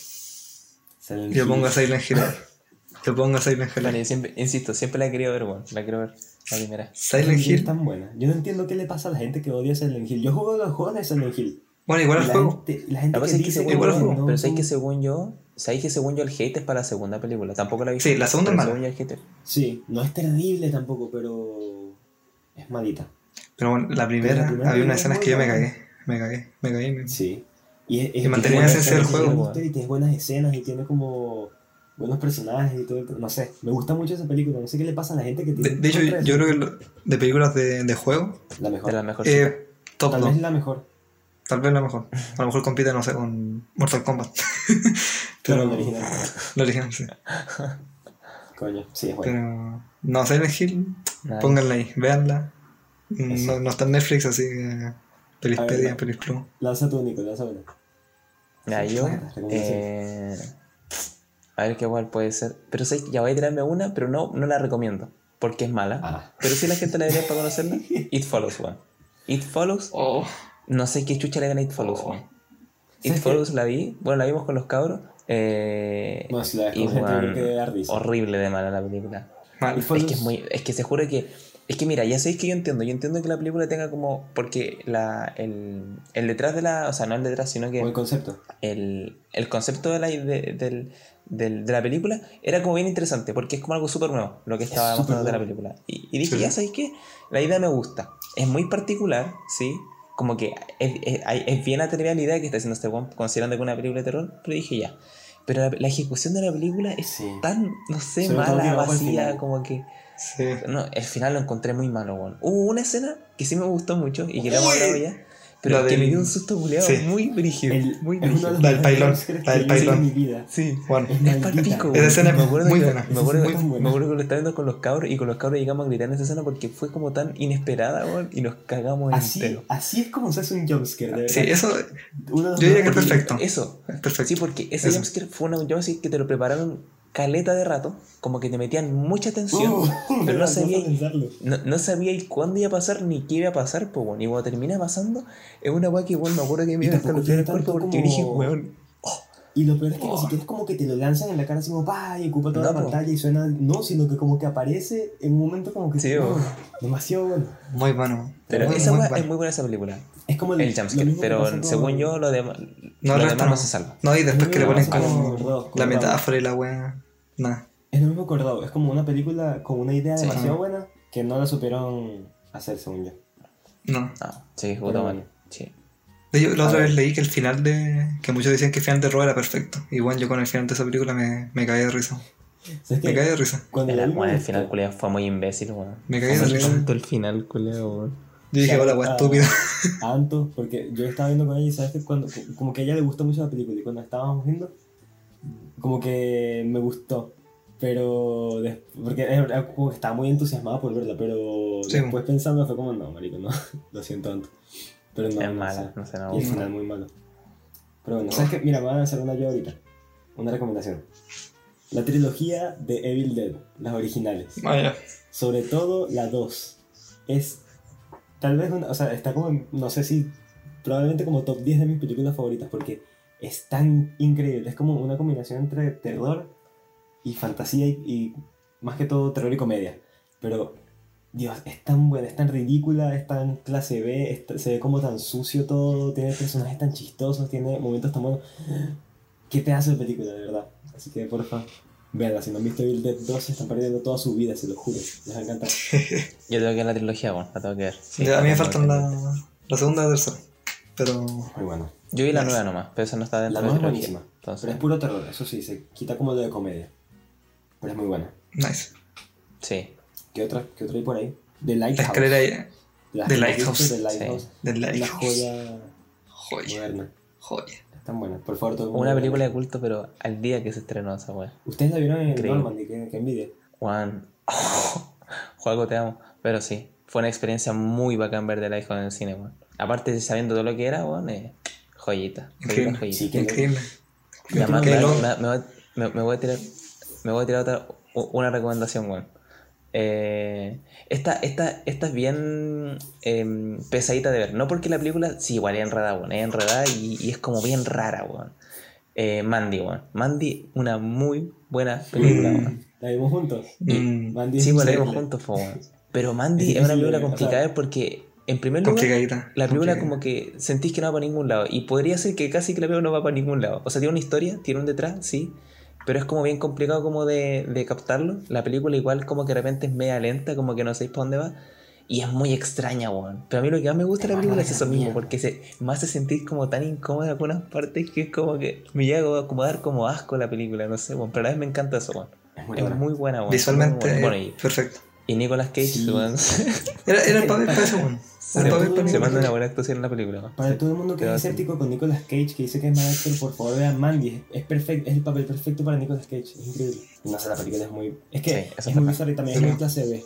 [SPEAKER 2] Silent
[SPEAKER 3] Yo
[SPEAKER 2] Hill.
[SPEAKER 3] pongo a Silent Hill. Yo pongo a Silent Hill.
[SPEAKER 1] Bueno, yo siempre, insisto, siempre la he querido ver, weón. La quiero ver. La primera.
[SPEAKER 3] Silent
[SPEAKER 2] es
[SPEAKER 3] Hill.
[SPEAKER 2] tan buena. Yo no entiendo qué le pasa a la gente que odia Silent Hill. Yo juego los juegos de Silent Hill.
[SPEAKER 3] Bueno, igual el
[SPEAKER 2] la
[SPEAKER 3] juego.
[SPEAKER 2] gente, la gente
[SPEAKER 1] La cosa
[SPEAKER 2] que
[SPEAKER 1] es que
[SPEAKER 2] dice
[SPEAKER 1] según
[SPEAKER 3] igual
[SPEAKER 1] yo,
[SPEAKER 3] el juego,
[SPEAKER 1] pero sabéis que según yo, sabéis que según yo el hate es para la segunda película. Tampoco la he visto.
[SPEAKER 3] Sí, la segunda es mala.
[SPEAKER 1] según yo el hate es-
[SPEAKER 2] Sí, no es terrible tampoco, pero es malita.
[SPEAKER 3] Pero bueno, la primera,
[SPEAKER 2] la primera
[SPEAKER 3] había unas
[SPEAKER 2] es
[SPEAKER 3] escenas
[SPEAKER 2] muy
[SPEAKER 3] que yo me cagué. Me cagué, me cagué. me-
[SPEAKER 2] Sí. Y, es,
[SPEAKER 3] Y la
[SPEAKER 2] buenas
[SPEAKER 3] esencia del
[SPEAKER 2] escenas,
[SPEAKER 3] juego.
[SPEAKER 2] Y tiene buenas escenas y tiene como buenos personajes y todo. el- No sé, me gusta mucho esa película. No sé qué le pasa a la gente que tiene.
[SPEAKER 3] de hecho, yo creo que lo- de películas de, de juego,
[SPEAKER 2] La mejor.
[SPEAKER 1] de las mejor
[SPEAKER 3] eh, top
[SPEAKER 2] Tal
[SPEAKER 3] 2.
[SPEAKER 2] vez la mejor.
[SPEAKER 3] Tal vez la mejor. A lo mejor compite, no sé, con Mortal Kombat.
[SPEAKER 2] Pero la original.
[SPEAKER 3] la original, sí.
[SPEAKER 2] Coño, sí, es bueno.
[SPEAKER 3] Pero no, Silent Hill,
[SPEAKER 1] Nice.
[SPEAKER 3] pónganla ahí, véanla. No, no está en Netflix, así que. Pelispedia, Pelisplum.
[SPEAKER 2] Lanza tú, Nico, lanza.
[SPEAKER 1] Ya,
[SPEAKER 2] Sí,
[SPEAKER 1] yo. Eh, a ver qué igual puede ser. Pero sé que ya voy a tirarme una, pero no, no la recomiendo. Porque es mala.
[SPEAKER 2] Ah.
[SPEAKER 1] Pero sí la gente la debería para conocerla. It Follows, weón. It Follows.
[SPEAKER 3] Oh,
[SPEAKER 1] No sé qué chucha le gana It Follows,
[SPEAKER 3] Oh.
[SPEAKER 1] It. Follows la vi. Bueno, la vimos con los cabros. Eh,
[SPEAKER 2] No, si la
[SPEAKER 1] y,
[SPEAKER 2] risa.
[SPEAKER 1] horrible de mala la película.
[SPEAKER 3] mal.
[SPEAKER 1] Es que es muy. Es que se juro que. Es que mira, ya sabéis que yo entiendo. Yo entiendo que la película tenga como. Porque la, el, el detrás de la. O sea, no el detrás, sino que
[SPEAKER 2] Buen concepto.
[SPEAKER 1] el, el concepto de la, de, del- del- de la película era como bien interesante, porque es como algo súper nuevo lo que
[SPEAKER 2] Es
[SPEAKER 1] estaba mostrando de la película. Y, y dije,
[SPEAKER 3] Sí.
[SPEAKER 1] ya sabéis qué, la idea me gusta. Es muy particular, sí, como que es, es- es bien atrevida la idea que está haciendo este weón, considerando que es una película de terror, pero dije ya. Pero la, la ejecución de la película es
[SPEAKER 2] Sí.
[SPEAKER 1] tan, no sé,
[SPEAKER 2] Sobre que
[SPEAKER 1] mala,
[SPEAKER 2] el
[SPEAKER 1] vacía, como que.
[SPEAKER 3] Sí.
[SPEAKER 1] No, el final lo encontré muy malo, weón. Hubo una escena que sí me gustó mucho y que la hemos hablado ya, pero
[SPEAKER 3] La
[SPEAKER 1] que me
[SPEAKER 3] del-
[SPEAKER 1] dio un susto culiado
[SPEAKER 3] Sí.
[SPEAKER 1] muy brígido.
[SPEAKER 2] El-
[SPEAKER 1] muy
[SPEAKER 2] es uno
[SPEAKER 1] brígido.
[SPEAKER 3] La del pailón, la del pailón.
[SPEAKER 2] mi vida.
[SPEAKER 1] Sí.
[SPEAKER 3] Bueno,
[SPEAKER 2] Es
[SPEAKER 1] palpico,
[SPEAKER 3] Esa escena es
[SPEAKER 1] me acuerdo
[SPEAKER 3] muy
[SPEAKER 1] que-
[SPEAKER 3] buena.
[SPEAKER 1] Me acuerdo,
[SPEAKER 2] es muy buena.
[SPEAKER 1] me acuerdo que lo estaba viendo con los cabros y con los cabros llegamos a gritar en esa escena porque fue como tan inesperada, weón, y nos cagamos
[SPEAKER 2] Así,
[SPEAKER 1] entero.
[SPEAKER 2] así es como se hace un jumpscare,
[SPEAKER 3] sí, eso
[SPEAKER 2] Uno
[SPEAKER 3] yo diría que es perfecto.
[SPEAKER 1] Eso,
[SPEAKER 3] es perfecto.
[SPEAKER 1] sí, porque ese jumpscare fue una jumpscare que te lo prepararon caleta de rato, como que te metían mucha tensión,
[SPEAKER 2] Uh,
[SPEAKER 1] pero no sabía, no, no sabía cuándo iba a pasar ni qué iba a pasar, pues, weón. Y cuando termina pasando, es una weá que, weón, me acuerdo que me los pies del
[SPEAKER 2] tiene
[SPEAKER 1] cuerpo porque dije,
[SPEAKER 2] como-
[SPEAKER 1] weón,
[SPEAKER 2] Y lo peor es que
[SPEAKER 1] Oh.
[SPEAKER 2] ni siquiera es como que te lo lanzan en la cara así como pa y ocupa toda
[SPEAKER 1] No,
[SPEAKER 2] la pantalla y suena. No, sino que como que aparece en un momento como que.
[SPEAKER 1] Sí, po.
[SPEAKER 2] demasiado bueno.
[SPEAKER 3] Muy bueno.
[SPEAKER 1] pero
[SPEAKER 3] Muy,
[SPEAKER 1] esa
[SPEAKER 3] muy
[SPEAKER 1] weá
[SPEAKER 3] bueno.
[SPEAKER 1] es muy buena esa película.
[SPEAKER 2] Es como
[SPEAKER 1] El
[SPEAKER 2] lo
[SPEAKER 1] jumpscare, pero según yo, lo, demás
[SPEAKER 3] No,
[SPEAKER 1] lo
[SPEAKER 3] el
[SPEAKER 1] demás
[SPEAKER 3] no.
[SPEAKER 1] se salva.
[SPEAKER 3] No, y después que le ponen como
[SPEAKER 2] con Raw, con
[SPEAKER 3] la metáfora y la weá. Nada.
[SPEAKER 2] Es lo mismo Raw, Es como una película con una idea
[SPEAKER 1] Sí.
[SPEAKER 2] demasiado buena que no la supieron hacer, según yo.
[SPEAKER 3] No.
[SPEAKER 1] Ah, sí,
[SPEAKER 2] Pero bueno.
[SPEAKER 1] Sí.
[SPEAKER 3] De hecho, la otra vez leí que el final de. que muchos decían que el final de Raw era perfecto. Y bueno, yo con el final de esa película me, me caí de risa.
[SPEAKER 2] ¿Sabes
[SPEAKER 3] Me caí de risa.
[SPEAKER 2] Cuando me
[SPEAKER 1] bueno, el final, culiado, fue muy imbécil, weón.
[SPEAKER 3] Me caí de risa.
[SPEAKER 1] Tanto el final, culiado, weón.
[SPEAKER 3] Yo dije, hola, weá
[SPEAKER 2] ah,
[SPEAKER 3] estúpida.
[SPEAKER 2] a Anto, porque yo estaba viendo con ella y sabes que cuando, como que a ella le gustó mucho la película y cuando estábamos viendo, como que me gustó. Pero, porque como que estaba muy entusiasmada por verla, pero
[SPEAKER 3] Sí.
[SPEAKER 2] después pensando fue como, no, marico, no, lo siento tanto. Pero no,
[SPEAKER 1] es
[SPEAKER 2] no
[SPEAKER 1] mala,
[SPEAKER 2] sé.
[SPEAKER 1] no sé, no
[SPEAKER 2] Y el final muy malo. Pero bueno, ¿sabes qué? Mira, me van a hacer una yo ahorita. Una recomendación. La trilogía de Evil Dead, las originales.
[SPEAKER 3] Vaya.
[SPEAKER 2] Sobre todo la 2. Es tal vez una, o sea, está como, no sé si, probablemente como top 10 de mis películas favoritas porque es tan increíble. Es como una combinación entre terror y fantasía y, y más que todo terror y comedia. Pero, Dios, es tan buena, es tan ridícula, es tan clase B, es se ve como tan sucio todo, tiene personajes tan chistosos, tiene momentos tan buenos. ¿Qué te hace la película, de verdad? Así que, porfa, véanla. Si no han visto Evil Dead 2, se están perdiendo toda su vida, se lo juro. Les va a encantar.
[SPEAKER 1] Yo tengo que ver la trilogía, weón, la tengo que ver. Sí,
[SPEAKER 3] Ya, a mí me faltan la, la segunda y la tercera. Pero.
[SPEAKER 2] Muy bueno.
[SPEAKER 1] Yo vi la nueva nomás, pero esa no está dentro
[SPEAKER 2] La
[SPEAKER 1] de la
[SPEAKER 2] buenísima.
[SPEAKER 1] trilogía.
[SPEAKER 2] Pero
[SPEAKER 1] Entonces,
[SPEAKER 2] es puro terror, eso sí, se quita como lo de comedia. Pero es muy buena.
[SPEAKER 3] Nice.
[SPEAKER 1] sí.
[SPEAKER 2] ¿Qué otra, qué otra hay por ahí? The
[SPEAKER 3] La
[SPEAKER 2] Lighthouse.
[SPEAKER 3] escalera
[SPEAKER 2] que hemos
[SPEAKER 3] Lighthouse.
[SPEAKER 2] Lighthouse. Es la
[SPEAKER 3] Lighthouse.
[SPEAKER 2] joya
[SPEAKER 3] Joya.
[SPEAKER 2] moderna.
[SPEAKER 3] Joya.
[SPEAKER 2] Es tan buena. Por favor, todo el.
[SPEAKER 1] Una película de culto, pero al día que se estrenó esa weá.
[SPEAKER 2] Ustedes la vieron en
[SPEAKER 1] Increíble.
[SPEAKER 2] Normandy, qué, qué envidia.
[SPEAKER 1] Juan, Juego, te amo. Pero sí, fue una experiencia muy bacán ver The Lighthouse en el cine, weón. Aparte de sabiendo todo lo que era, weón, eh, joyita. Joyita,
[SPEAKER 3] Increíble.
[SPEAKER 1] joyita.
[SPEAKER 2] Sí, que-
[SPEAKER 3] Increíble.
[SPEAKER 1] Me,
[SPEAKER 3] loco.
[SPEAKER 1] me- me voy, a tirar, me voy a tirar otra, una recomendación, weón. Eh, esta, esta, esta es bien em, pesadita de ver. No porque la película, sí, igual es enredada, weón. Es enredada y, y es como bien rara, weón. Eh, Mandy, weón. Mandy, una muy buena película, weón.
[SPEAKER 2] La vimos juntos.
[SPEAKER 3] Mm,
[SPEAKER 2] Mandy
[SPEAKER 1] Sí, la vimos juntos, po, weón. Pero Mandy
[SPEAKER 2] Es
[SPEAKER 1] es, una película
[SPEAKER 2] o sea,
[SPEAKER 1] complicada porque, en primer lugar, la película como que sentís que no va para ningún lado. Y podría ser que casi que la película no va para ningún lado. O sea, tiene una historia, tiene un detrás, sí. Pero es como bien complicado como de, de captarlo. La película igual como que de repente es media lenta, como que no sabéis para dónde va. Y es muy extraña, weón. Pero a mí lo que más me gusta de la película es eso
[SPEAKER 2] larga,
[SPEAKER 1] mismo, porque se, me hace sentir como tan incómoda en algunas partes que es como que me llega como a dar como asco la película, no sé, weón. Pero a la vez me encanta eso, weón.
[SPEAKER 2] Es muy
[SPEAKER 1] Es
[SPEAKER 2] buena.
[SPEAKER 1] muy buena, weón.
[SPEAKER 3] Visualmente,
[SPEAKER 1] Muy buena. Bueno, y,
[SPEAKER 3] perfecto.
[SPEAKER 1] y Nicolas Cage,
[SPEAKER 2] Sí.
[SPEAKER 1] weón.
[SPEAKER 3] Era, era el papel para eso, weón.
[SPEAKER 1] Se,
[SPEAKER 3] el papel
[SPEAKER 2] todo
[SPEAKER 3] para
[SPEAKER 2] el
[SPEAKER 1] se
[SPEAKER 3] eso.
[SPEAKER 1] manda una buena actuación en la película.
[SPEAKER 2] Para
[SPEAKER 1] Sí.
[SPEAKER 2] todo el mundo que es escéptico con Nicolas Cage, que dice que es mal actor, por favor vean Mandy. Es, perfecto, es el papel perfecto para Nicolas Cage. Es increíble. No sé, la película es muy. Es que
[SPEAKER 1] Sí,
[SPEAKER 2] es muy bizarra y también
[SPEAKER 3] Sí.
[SPEAKER 2] es muy clase B.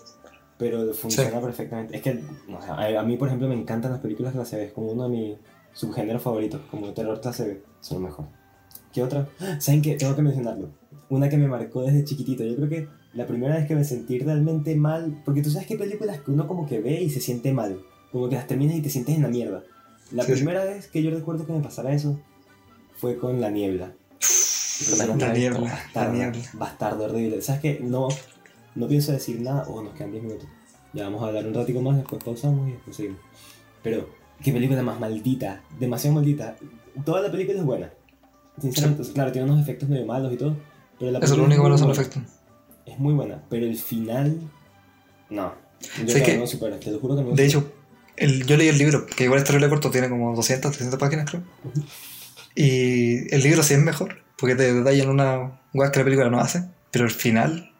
[SPEAKER 2] Pero funciona perfectamente. Es que, no a, a mí, por ejemplo, me encantan las películas clase B. Es como uno de mis subgéneros favoritos. Como terror clase B. Son lo mejor. ¿Qué otra? ¿Saben qué? Tengo que mencionarlo. Una que me marcó desde chiquitito. Yo creo que la primera vez que me sentí realmente mal. Porque tú sabes que películas que uno como que ve y se siente mal. Como que las terminas y te sientes en la mierda. La
[SPEAKER 3] Sí,
[SPEAKER 2] primera vez que yo recuerdo que me pasara eso fue con La Niebla.
[SPEAKER 3] La niebla, la
[SPEAKER 2] Bastardo,
[SPEAKER 3] niebla.
[SPEAKER 2] bastardo horrible. ¿Sabes qué? No, no pienso decir nada. Oh, nos quedan 10 minutos. Ya vamos a hablar un ratico más, después pausamos y después seguimos. Pero, qué película más maldita. Demasiado maldita. Toda la película es buena. Sinceramente, claro, tiene unos efectos medio malos y todo. Pero la
[SPEAKER 3] Eso es lo único bueno son los efectos.
[SPEAKER 2] Es muy buena. Pero el final. No. Yo
[SPEAKER 3] que-
[SPEAKER 2] no lo supero, te lo juro que no
[SPEAKER 3] De hecho, el, yo leí el libro, que igual es terrible corto, tiene como 200, 300 páginas creo. Y el libro sí es mejor, porque te detallan una weá que la película no hace, pero el final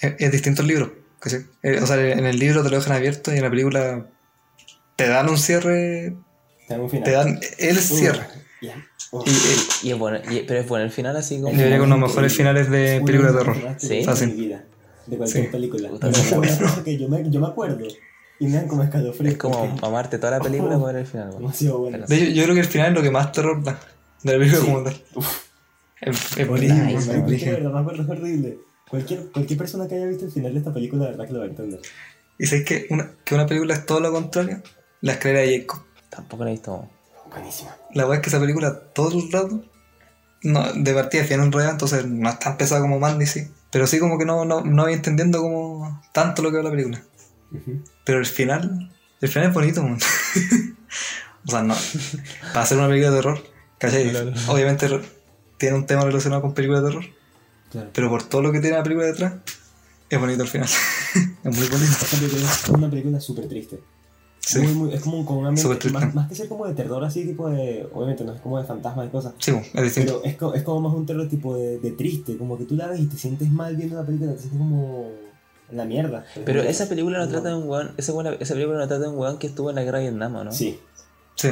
[SPEAKER 3] es, es distinto al libro. ¿cachai? Eh, O sea, en el libro te lo dejan abierto y en la película te dan un cierre,
[SPEAKER 2] Te dan un final.
[SPEAKER 3] te dan el
[SPEAKER 2] Uh,
[SPEAKER 3] cierre.
[SPEAKER 2] Uh.
[SPEAKER 3] Y, eh,
[SPEAKER 1] Y es bueno, y- pero es bueno el final así como...
[SPEAKER 3] Yo diría que uno de los mejores finales de películas de terror.
[SPEAKER 1] Sí.
[SPEAKER 2] de
[SPEAKER 3] Fácil.
[SPEAKER 2] mi vida, de cualquier
[SPEAKER 3] Sí.
[SPEAKER 2] película. Yo me, yo me acuerdo. Y me dan como escalofríos.
[SPEAKER 1] Es como
[SPEAKER 2] porque
[SPEAKER 1] amarte toda la película por el final,
[SPEAKER 2] bueno.
[SPEAKER 1] Pero-
[SPEAKER 3] de hecho, yo creo que el final es lo que más terror da de la película
[SPEAKER 2] Sí.
[SPEAKER 3] como tal. Es, es
[SPEAKER 2] Horrible,
[SPEAKER 3] es
[SPEAKER 2] verdad horrible. Cualquier, cualquier persona que haya visto el final de esta película, de verdad que lo va a entender.
[SPEAKER 3] Y sabéis que una, que una película es todo lo contrario. La escalera de Jacob.
[SPEAKER 1] Tampoco la he visto.
[SPEAKER 2] Buenísima.
[SPEAKER 3] La weá es que esa película todo el rato no, de partida es bien enredada, entonces no es tan pesada como Mandy, sí. Pero sí como que no, no, no voy entendiendo como tanto lo que va la película.
[SPEAKER 2] Ujú.
[SPEAKER 3] Pero el final, el final es bonito, man. o sea, no. Para hacer una película de terror, ¿cachai?
[SPEAKER 1] Claro.
[SPEAKER 3] Obviamente tiene un tema relacionado con películas de terror,
[SPEAKER 2] Claro.
[SPEAKER 3] pero por todo lo que tiene la película detrás, es bonito el final. es muy bonito.
[SPEAKER 2] Es una película súper triste.
[SPEAKER 3] Sí.
[SPEAKER 2] Muy, muy, es como con un ambiente, más, más que ser como de terror así, tipo de... Obviamente no es como de fantasmas y cosas.
[SPEAKER 3] Sí, es distinto.
[SPEAKER 2] Pero es, es como más un terror tipo de, de triste, como que tú la ves y te sientes mal viendo la película, te sientes como la mierda.
[SPEAKER 1] Pero esa película no trata de un weón... Esa, buena- esa película no trata de un weón que estuvo en la guerra de Vietnam, ¿o ¿no?
[SPEAKER 2] Sí,
[SPEAKER 3] Sí,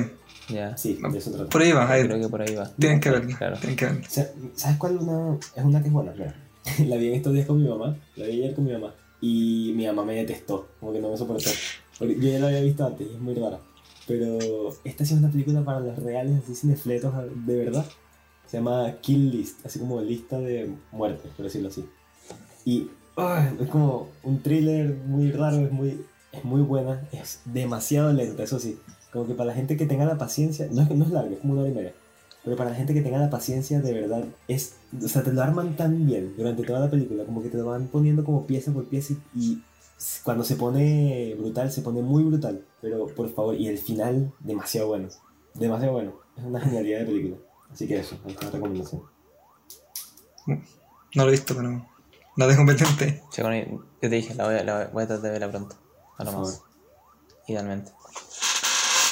[SPEAKER 1] Ya.
[SPEAKER 2] sí, de eso trata.
[SPEAKER 3] por ahí va. ahí-
[SPEAKER 1] Creo que por ahí va.
[SPEAKER 3] Tienen que verla.
[SPEAKER 1] Claro.
[SPEAKER 3] Tienen que verla.
[SPEAKER 2] O sea, ¿Sabes cuál una, es una que es buena? Mira, la vi en estos días con mi mamá, la vi ayer con mi mamá, y mi mamá me detestó, como que no me soportó. Porque yo ya la había visto antes y es muy rara. Pero esta sí es una película para los reales, así cinefletos de verdad. Se llama Kill List, así como lista de muertes, por decirlo así. Y ah, es como un thriller muy raro, es muy, es muy buena, es demasiado lenta, eso sí. Como que para la gente que tenga la paciencia, no es, no es larga, es como una hora y media. Pero para la gente que tenga la paciencia, de verdad, es. O sea, te lo arman tan bien durante toda la película, como que te lo van poniendo como pieza por pieza y, y cuando se pone brutal, se pone muy brutal. Pero por favor, y el final, demasiado bueno. Demasiado bueno. Es una genialidad de película. Así que eso, es una recomendación.
[SPEAKER 3] No lo he visto, pero pendiente.
[SPEAKER 1] Che, bueno, yo te dije, la voy a, la voy a tratar de verla pronto. A lo más. Idealmente.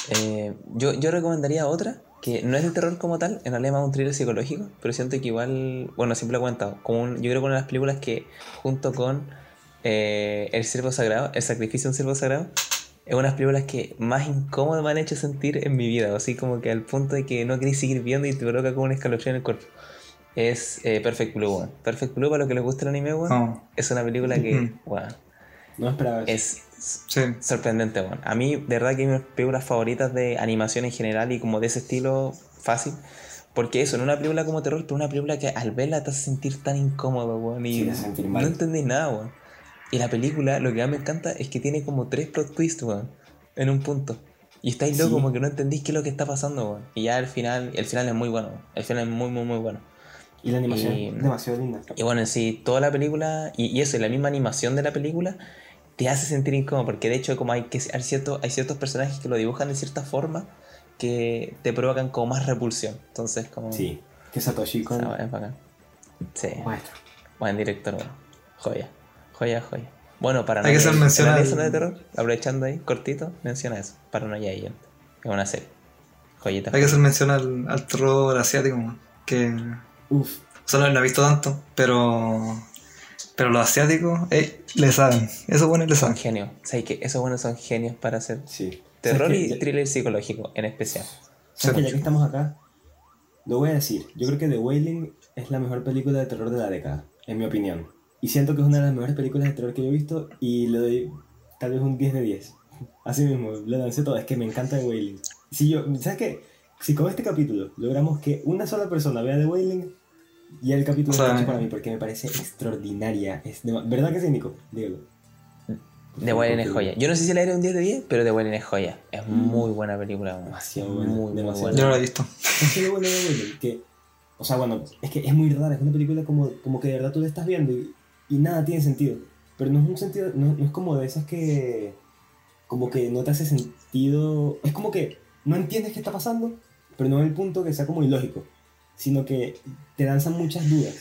[SPEAKER 1] Eh, yo, yo recomendaría otra que no es de terror como tal, en realidad es más un thriller psicológico, pero siento que igual, bueno, siempre lo he comentado, como un- yo creo que una de las películas que junto con eh, El Siervo Sagrado, El Sacrificio de un Siervo Sagrado, es una de las películas que más incómodo me han hecho sentir en mi vida, así como que al punto de que no queréis seguir viendo y te provoca como un escalofrío en el cuerpo. Es eh, Perfect Blue, weón. Perfect Blue, para los que les gusta el anime, weón,
[SPEAKER 3] No.
[SPEAKER 1] es una película que,
[SPEAKER 3] Ujú.
[SPEAKER 1] weón,
[SPEAKER 2] No esperaba eso.
[SPEAKER 1] es
[SPEAKER 3] Sí.
[SPEAKER 1] sorprendente, weón. A mí, de verdad, que es mis películas favoritas de animación en general y como de ese estilo fácil. Porque eso, no una película como terror, pero una película que al verla te hace sentir tan incómodo, weón. Y
[SPEAKER 2] Sí, te hace sentir mal.
[SPEAKER 1] no entendí nada, weón. Y la película, lo que más me encanta es que tiene como tres plot twists, weón. En un punto. Y estáis locos,
[SPEAKER 2] Sí.
[SPEAKER 1] como que no entendís qué es lo que está pasando, weón. Y ya al final, el final es muy bueno, weón. El final es muy, muy, muy bueno.
[SPEAKER 2] Y la animación
[SPEAKER 1] y-
[SPEAKER 2] es demasiado linda.
[SPEAKER 1] Y bueno, en sí, toda la película, y, y eso, y la misma animación de la película, te hace sentir incómodo, porque de hecho, como hay, que, hay, cierto, hay ciertos personajes que lo dibujan de cierta forma que te provocan como más repulsión. Entonces, como.
[SPEAKER 2] Sí. Que Satoshi.
[SPEAKER 1] Ah, es bacán. Sí,
[SPEAKER 2] Maestro.
[SPEAKER 1] buen director, bueno. Joya, joya, joya. Bueno, para
[SPEAKER 3] Hay que hacer mención al-
[SPEAKER 1] de terror, aprovechando ahí, cortito, menciona eso. Paranoia Agent. Es una serie. Joyita.
[SPEAKER 3] Hay que hacer mención al, al terror asiático, que
[SPEAKER 2] Uf.
[SPEAKER 3] o sea, no he visto tanto, pero pero los asiáticos eh, le saben, esos buenos le
[SPEAKER 1] Son
[SPEAKER 3] saben.
[SPEAKER 1] genios. ¿Sabes que Esos buenos son genios para hacer
[SPEAKER 2] Sí.
[SPEAKER 1] terror
[SPEAKER 2] ¿Sabes
[SPEAKER 1] y
[SPEAKER 2] qué? Ya-
[SPEAKER 1] thriller psicológico en especial.
[SPEAKER 2] ¿Sabes
[SPEAKER 3] Sí.
[SPEAKER 2] que ya que estamos acá? Lo voy a decir. Yo creo que The Wailing es la mejor película de terror de la década, en mi opinión. Y siento que es una de las mejores películas de terror que yo he visto y le doy tal vez un 10 de 10. Así mismo, lo lancé todo. Es que me encanta The Wailing. Si yo, ¿sabes qué? Si con este capítulo logramos que una sola persona vea The Wailing, ya el capítulo
[SPEAKER 3] O sea,
[SPEAKER 2] hecho para mí porque me parece extraordinaria. Es de- ¿Verdad que sí, Nico? Dígalo.
[SPEAKER 1] The Wailing es joya. Yo no sé si le daré un 10 de 10, pero The Wailing es joya. Es muy buena película.
[SPEAKER 2] Demasiado buena,
[SPEAKER 1] Muy, muy
[SPEAKER 2] demasiado
[SPEAKER 1] buena.
[SPEAKER 3] Yo no lo he visto.
[SPEAKER 2] ¿Sabes qué es lo bueno de? Que, o sea, bueno, es que es muy rara, es una película como, como que de verdad tú la estás viendo y, y nada tiene sentido. Pero no es un sentido, no, no es como de esas que, como que no te hace sentido, es como que no entiendes qué está pasando, pero no en el punto que sea como ilógico, sino que te lanzan muchas dudas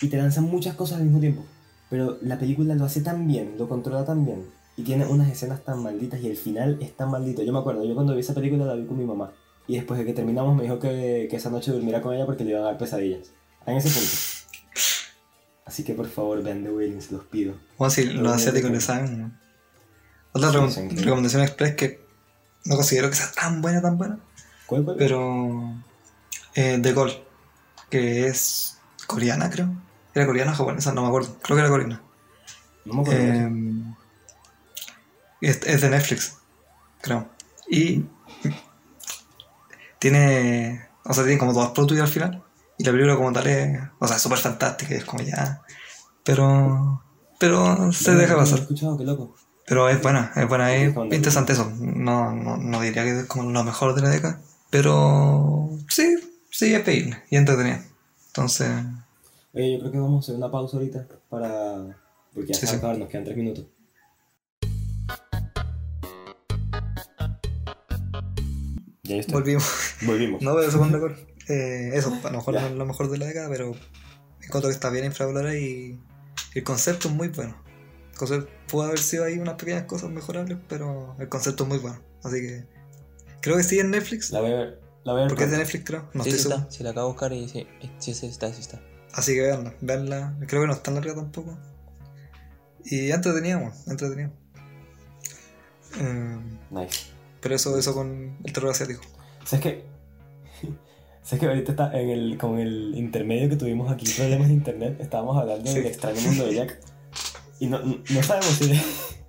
[SPEAKER 2] y te lanzan muchas cosas al mismo tiempo. Pero la película lo hace tan bien, lo controla tan bien, y tiene unas escenas tan malditas y el final es tan maldito. Yo me acuerdo, yo cuando vi esa película la vi con mi mamá. Y después de que terminamos me dijo que, que esa noche durmiera con ella porque le iban a dar pesadillas. En ese punto. Así que por favor, vean The Wailing, se los pido.
[SPEAKER 3] Bueno, si los asiáticos
[SPEAKER 2] bueno.
[SPEAKER 3] saben, ¿no? Otra recomendación express que no considero que sea tan buena, tan buena,
[SPEAKER 2] ¿Cuál, cuál?
[SPEAKER 3] pero eh, The Call, que es coreana, creo. ¿Era coreana o japonesa? No me acuerdo. Creo que era coreana.
[SPEAKER 2] no me acuerdo.
[SPEAKER 3] Eh, es, es de Netflix, creo. Y tiene, o sea, tiene como todas plot al final. Y la película como tal es, o sea, es súper fantástica, es como ya... Pero, pero se
[SPEAKER 2] No,
[SPEAKER 3] deja
[SPEAKER 2] no
[SPEAKER 3] pasar.
[SPEAKER 2] escuchado, qué loco.
[SPEAKER 3] Pero es buena, es buena, es interesante eso. No, no, no diría que es como lo mejor de la década, pero sí, sí es pedirle y entretenida. Entonces,
[SPEAKER 2] Oye, yo creo que vamos a hacer una pausa ahorita para... Porque ya
[SPEAKER 3] Sí,
[SPEAKER 2] se va
[SPEAKER 3] sí.
[SPEAKER 2] a acabar, nos quedan tres minutos. Ya está.
[SPEAKER 3] volvimos.
[SPEAKER 2] Volvimos.
[SPEAKER 3] No, pero segundo récord. Eh, eso, a lo mejor no es lo mejor de la década, pero encuentro que está bien infravalorada y el concepto es muy bueno. El concepto pudo haber sido ahí unas pequeñas cosas mejorables, pero el concepto es muy bueno. Así que creo que sí en Netflix,
[SPEAKER 2] La voy a ver. La voy a ver.
[SPEAKER 3] porque es de
[SPEAKER 2] pronto.
[SPEAKER 3] Netflix, creo. No
[SPEAKER 1] sí,
[SPEAKER 3] estoy
[SPEAKER 1] sí
[SPEAKER 3] seguro.
[SPEAKER 1] está. Si la acabo de buscar y sí, sí, sí está, sí está.
[SPEAKER 3] Así que veanla, veanla. Creo que no es tan larga tampoco. Y entreteníamos, entreteníamos. Eh,
[SPEAKER 2] Nice.
[SPEAKER 3] pero eso, eso con el terror asiático.
[SPEAKER 2] ¿Sabes qué? ¿Sabes que ahorita está en el, con el intermedio que tuvimos aquí, problemas de internet, estábamos hablando
[SPEAKER 3] Sí.
[SPEAKER 2] del extraño mundo de Jack. Y no, no, no sabemos si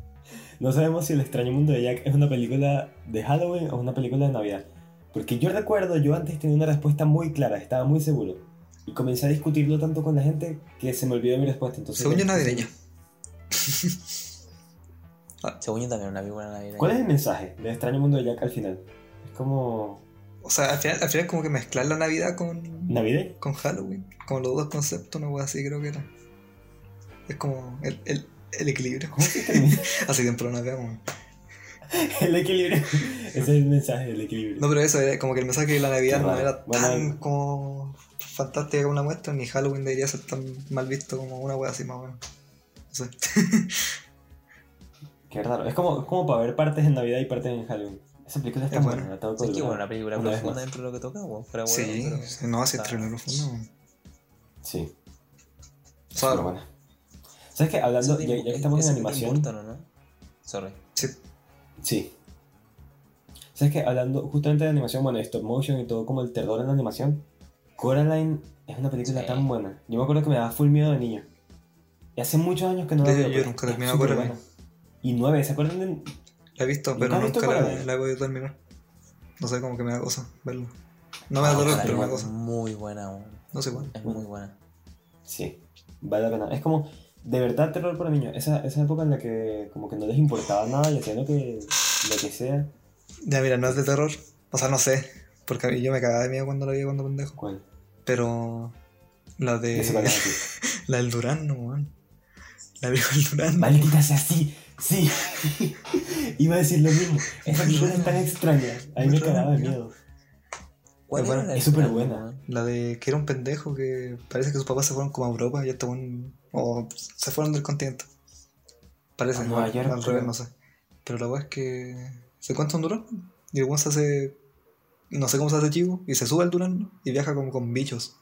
[SPEAKER 2] no sabemos si el extraño mundo de Jack es una película de Halloween o una película de Navidad. Porque yo recuerdo, yo antes tenía una respuesta muy clara, estaba muy seguro. Y comencé a discutirlo tanto con la gente que se me olvidó mi respuesta. Entonces,
[SPEAKER 3] Según yo, navideña.
[SPEAKER 1] Según yo también una película navideña.
[SPEAKER 2] ¿Cuál es el mensaje del extraño mundo de Jack al final? Es como...
[SPEAKER 3] O sea, al final, al final como que mezclar la Navidad con,
[SPEAKER 2] ¿Navideño?
[SPEAKER 3] con Halloween. Como los dos conceptos, una wea así creo que era. Es como el, el, el equilibrio.
[SPEAKER 2] ¿Cómo se termina?
[SPEAKER 3] Hace tiempo no nos vemos.
[SPEAKER 2] el equilibrio. Ese es el mensaje del equilibrio.
[SPEAKER 3] No, pero eso, era como que el mensaje de la Navidad no era
[SPEAKER 2] Bueno,
[SPEAKER 3] tan como fantástica como una muestra, ni Halloween debería ser tan mal visto como una wea así más o menos. No sé.
[SPEAKER 2] Qué raro. Es como, es como para ver partes en Navidad y partes en Halloween. Esa película está
[SPEAKER 3] Es
[SPEAKER 2] buena, tengo que
[SPEAKER 1] bueno, una película
[SPEAKER 2] Una
[SPEAKER 1] profunda dentro de lo que toca, weón. Fuera bueno,
[SPEAKER 3] Sí,
[SPEAKER 1] pero-
[SPEAKER 3] no hace trailer profundo.
[SPEAKER 2] Sí,
[SPEAKER 3] sea,
[SPEAKER 2] pero buena. ¿Sabes qué? Hablando, ya, que estamos en animación.
[SPEAKER 1] Burton, ¿o no? Sorry.
[SPEAKER 3] sí,
[SPEAKER 2] Sí. ¿Sabes qué? Hablando justamente de animación, bueno, de stop motion y todo como el terror en la animación. Coraline es una película
[SPEAKER 1] Sí.
[SPEAKER 2] tan buena. Yo me acuerdo que me daba full miedo de niño. Y hace muchos años que no la veo.
[SPEAKER 3] yo nunca terminé Coraline.
[SPEAKER 2] Y nueve, ¿se acuerdan de...?
[SPEAKER 3] la he visto,
[SPEAKER 2] ¿Nunca
[SPEAKER 3] pero
[SPEAKER 2] visto
[SPEAKER 3] nunca la, la he podido terminar. No sé, como que me da cosa verlo. No me
[SPEAKER 2] Ah,
[SPEAKER 3] da dolor, pero me da cosa.
[SPEAKER 1] muy buena, weón.
[SPEAKER 3] No sé cuál.
[SPEAKER 1] Es muy buena.
[SPEAKER 2] Sí, vale la pena. Es como, de verdad, terror para niños. Esa, esa época en la que como que no les importaba nada y hacían lo que, lo que sea.
[SPEAKER 3] Ya, mira, no es de terror. O sea, no sé. Porque a mí yo me cagaba de miedo cuando la vi cuando pendejo.
[SPEAKER 2] ¿Cuál?
[SPEAKER 3] Pero. La de. La del Durano, weón. La vi con el Durano.
[SPEAKER 2] Maldita sea, sí, sí. Iba a decir lo mismo. Esa película es tan extraña. A mí me cagaba de miedo.
[SPEAKER 1] ¿Cuál
[SPEAKER 3] Es
[SPEAKER 1] del
[SPEAKER 2] súper buena.
[SPEAKER 3] La de que era un pendejo que parece que sus papás se fueron como a Europa y este weón. O se fueron del continente. Parece,
[SPEAKER 2] Nueva
[SPEAKER 3] al-
[SPEAKER 2] York,
[SPEAKER 3] al
[SPEAKER 2] creo.
[SPEAKER 3] revés, no sé. Pero la weá es que se encuentra un Durano y el weón se hace. No sé cómo se hace chivo y se sube al Durano y viaja como con bichos.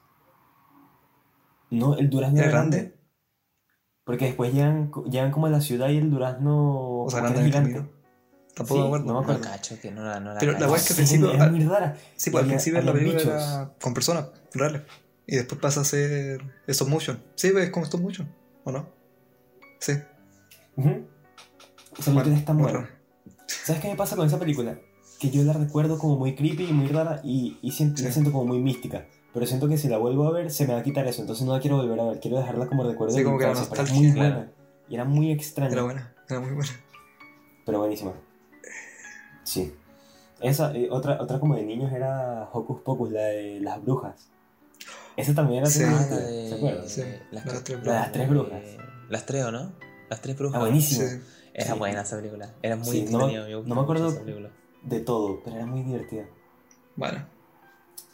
[SPEAKER 2] No, el durazno
[SPEAKER 3] ¿Era
[SPEAKER 2] grande.
[SPEAKER 3] grande?
[SPEAKER 2] Porque después llegan, llegan como a la ciudad y el durazno
[SPEAKER 3] O sea, grande
[SPEAKER 2] era
[SPEAKER 3] en el
[SPEAKER 2] gigante.
[SPEAKER 3] camino. Tampoco
[SPEAKER 2] Sí,
[SPEAKER 3] me acuerdo.
[SPEAKER 2] no me
[SPEAKER 1] No
[SPEAKER 2] acuerdo.
[SPEAKER 1] cacho, que no la, no la
[SPEAKER 3] Pero la
[SPEAKER 1] cacho.
[SPEAKER 3] weá es que al principio-
[SPEAKER 2] rara.
[SPEAKER 3] Sí, pues al principio la película era con personas reales. Y después pasa a ser stop motion. Sí, es como stop motion, ¿o no? Sí. Bueno,
[SPEAKER 2] es tan
[SPEAKER 3] muy
[SPEAKER 2] buena.
[SPEAKER 3] raro.
[SPEAKER 2] ¿Sabes qué me pasa con esa película? Que yo la recuerdo como muy creepy y muy rara y, y siento, la
[SPEAKER 3] Sí.
[SPEAKER 2] siento como muy mística. Pero siento que si la vuelvo a ver se me va a quitar eso, entonces no la quiero volver a ver. Quiero dejarla como recuerdo
[SPEAKER 3] Sí,
[SPEAKER 2] de
[SPEAKER 3] como que la nostalgia,
[SPEAKER 2] muy
[SPEAKER 1] claro.
[SPEAKER 2] buena. Y era muy extraña,
[SPEAKER 3] Era buena, era muy buena.
[SPEAKER 2] pero buenísima. Sí. Esa, eh, otra, otra como de niños era Hocus Pocus, la de las brujas. Esa también era
[SPEAKER 3] Sí.
[SPEAKER 1] de...
[SPEAKER 2] ¿se acuerdan?
[SPEAKER 3] Sí,
[SPEAKER 1] Las,
[SPEAKER 3] tres
[SPEAKER 2] brujas. Las tres brujas.
[SPEAKER 1] Las tres, ¿o no? Las tres brujas.
[SPEAKER 2] Ah, buenísimo.
[SPEAKER 3] Sí.
[SPEAKER 1] Era
[SPEAKER 2] Sí.
[SPEAKER 1] buena esa película. Era muy
[SPEAKER 2] Sí, no me-
[SPEAKER 1] entretenida.
[SPEAKER 2] no me acuerdo-
[SPEAKER 1] mucho esa película.
[SPEAKER 2] De todo, pero era muy divertida.
[SPEAKER 3] Bueno,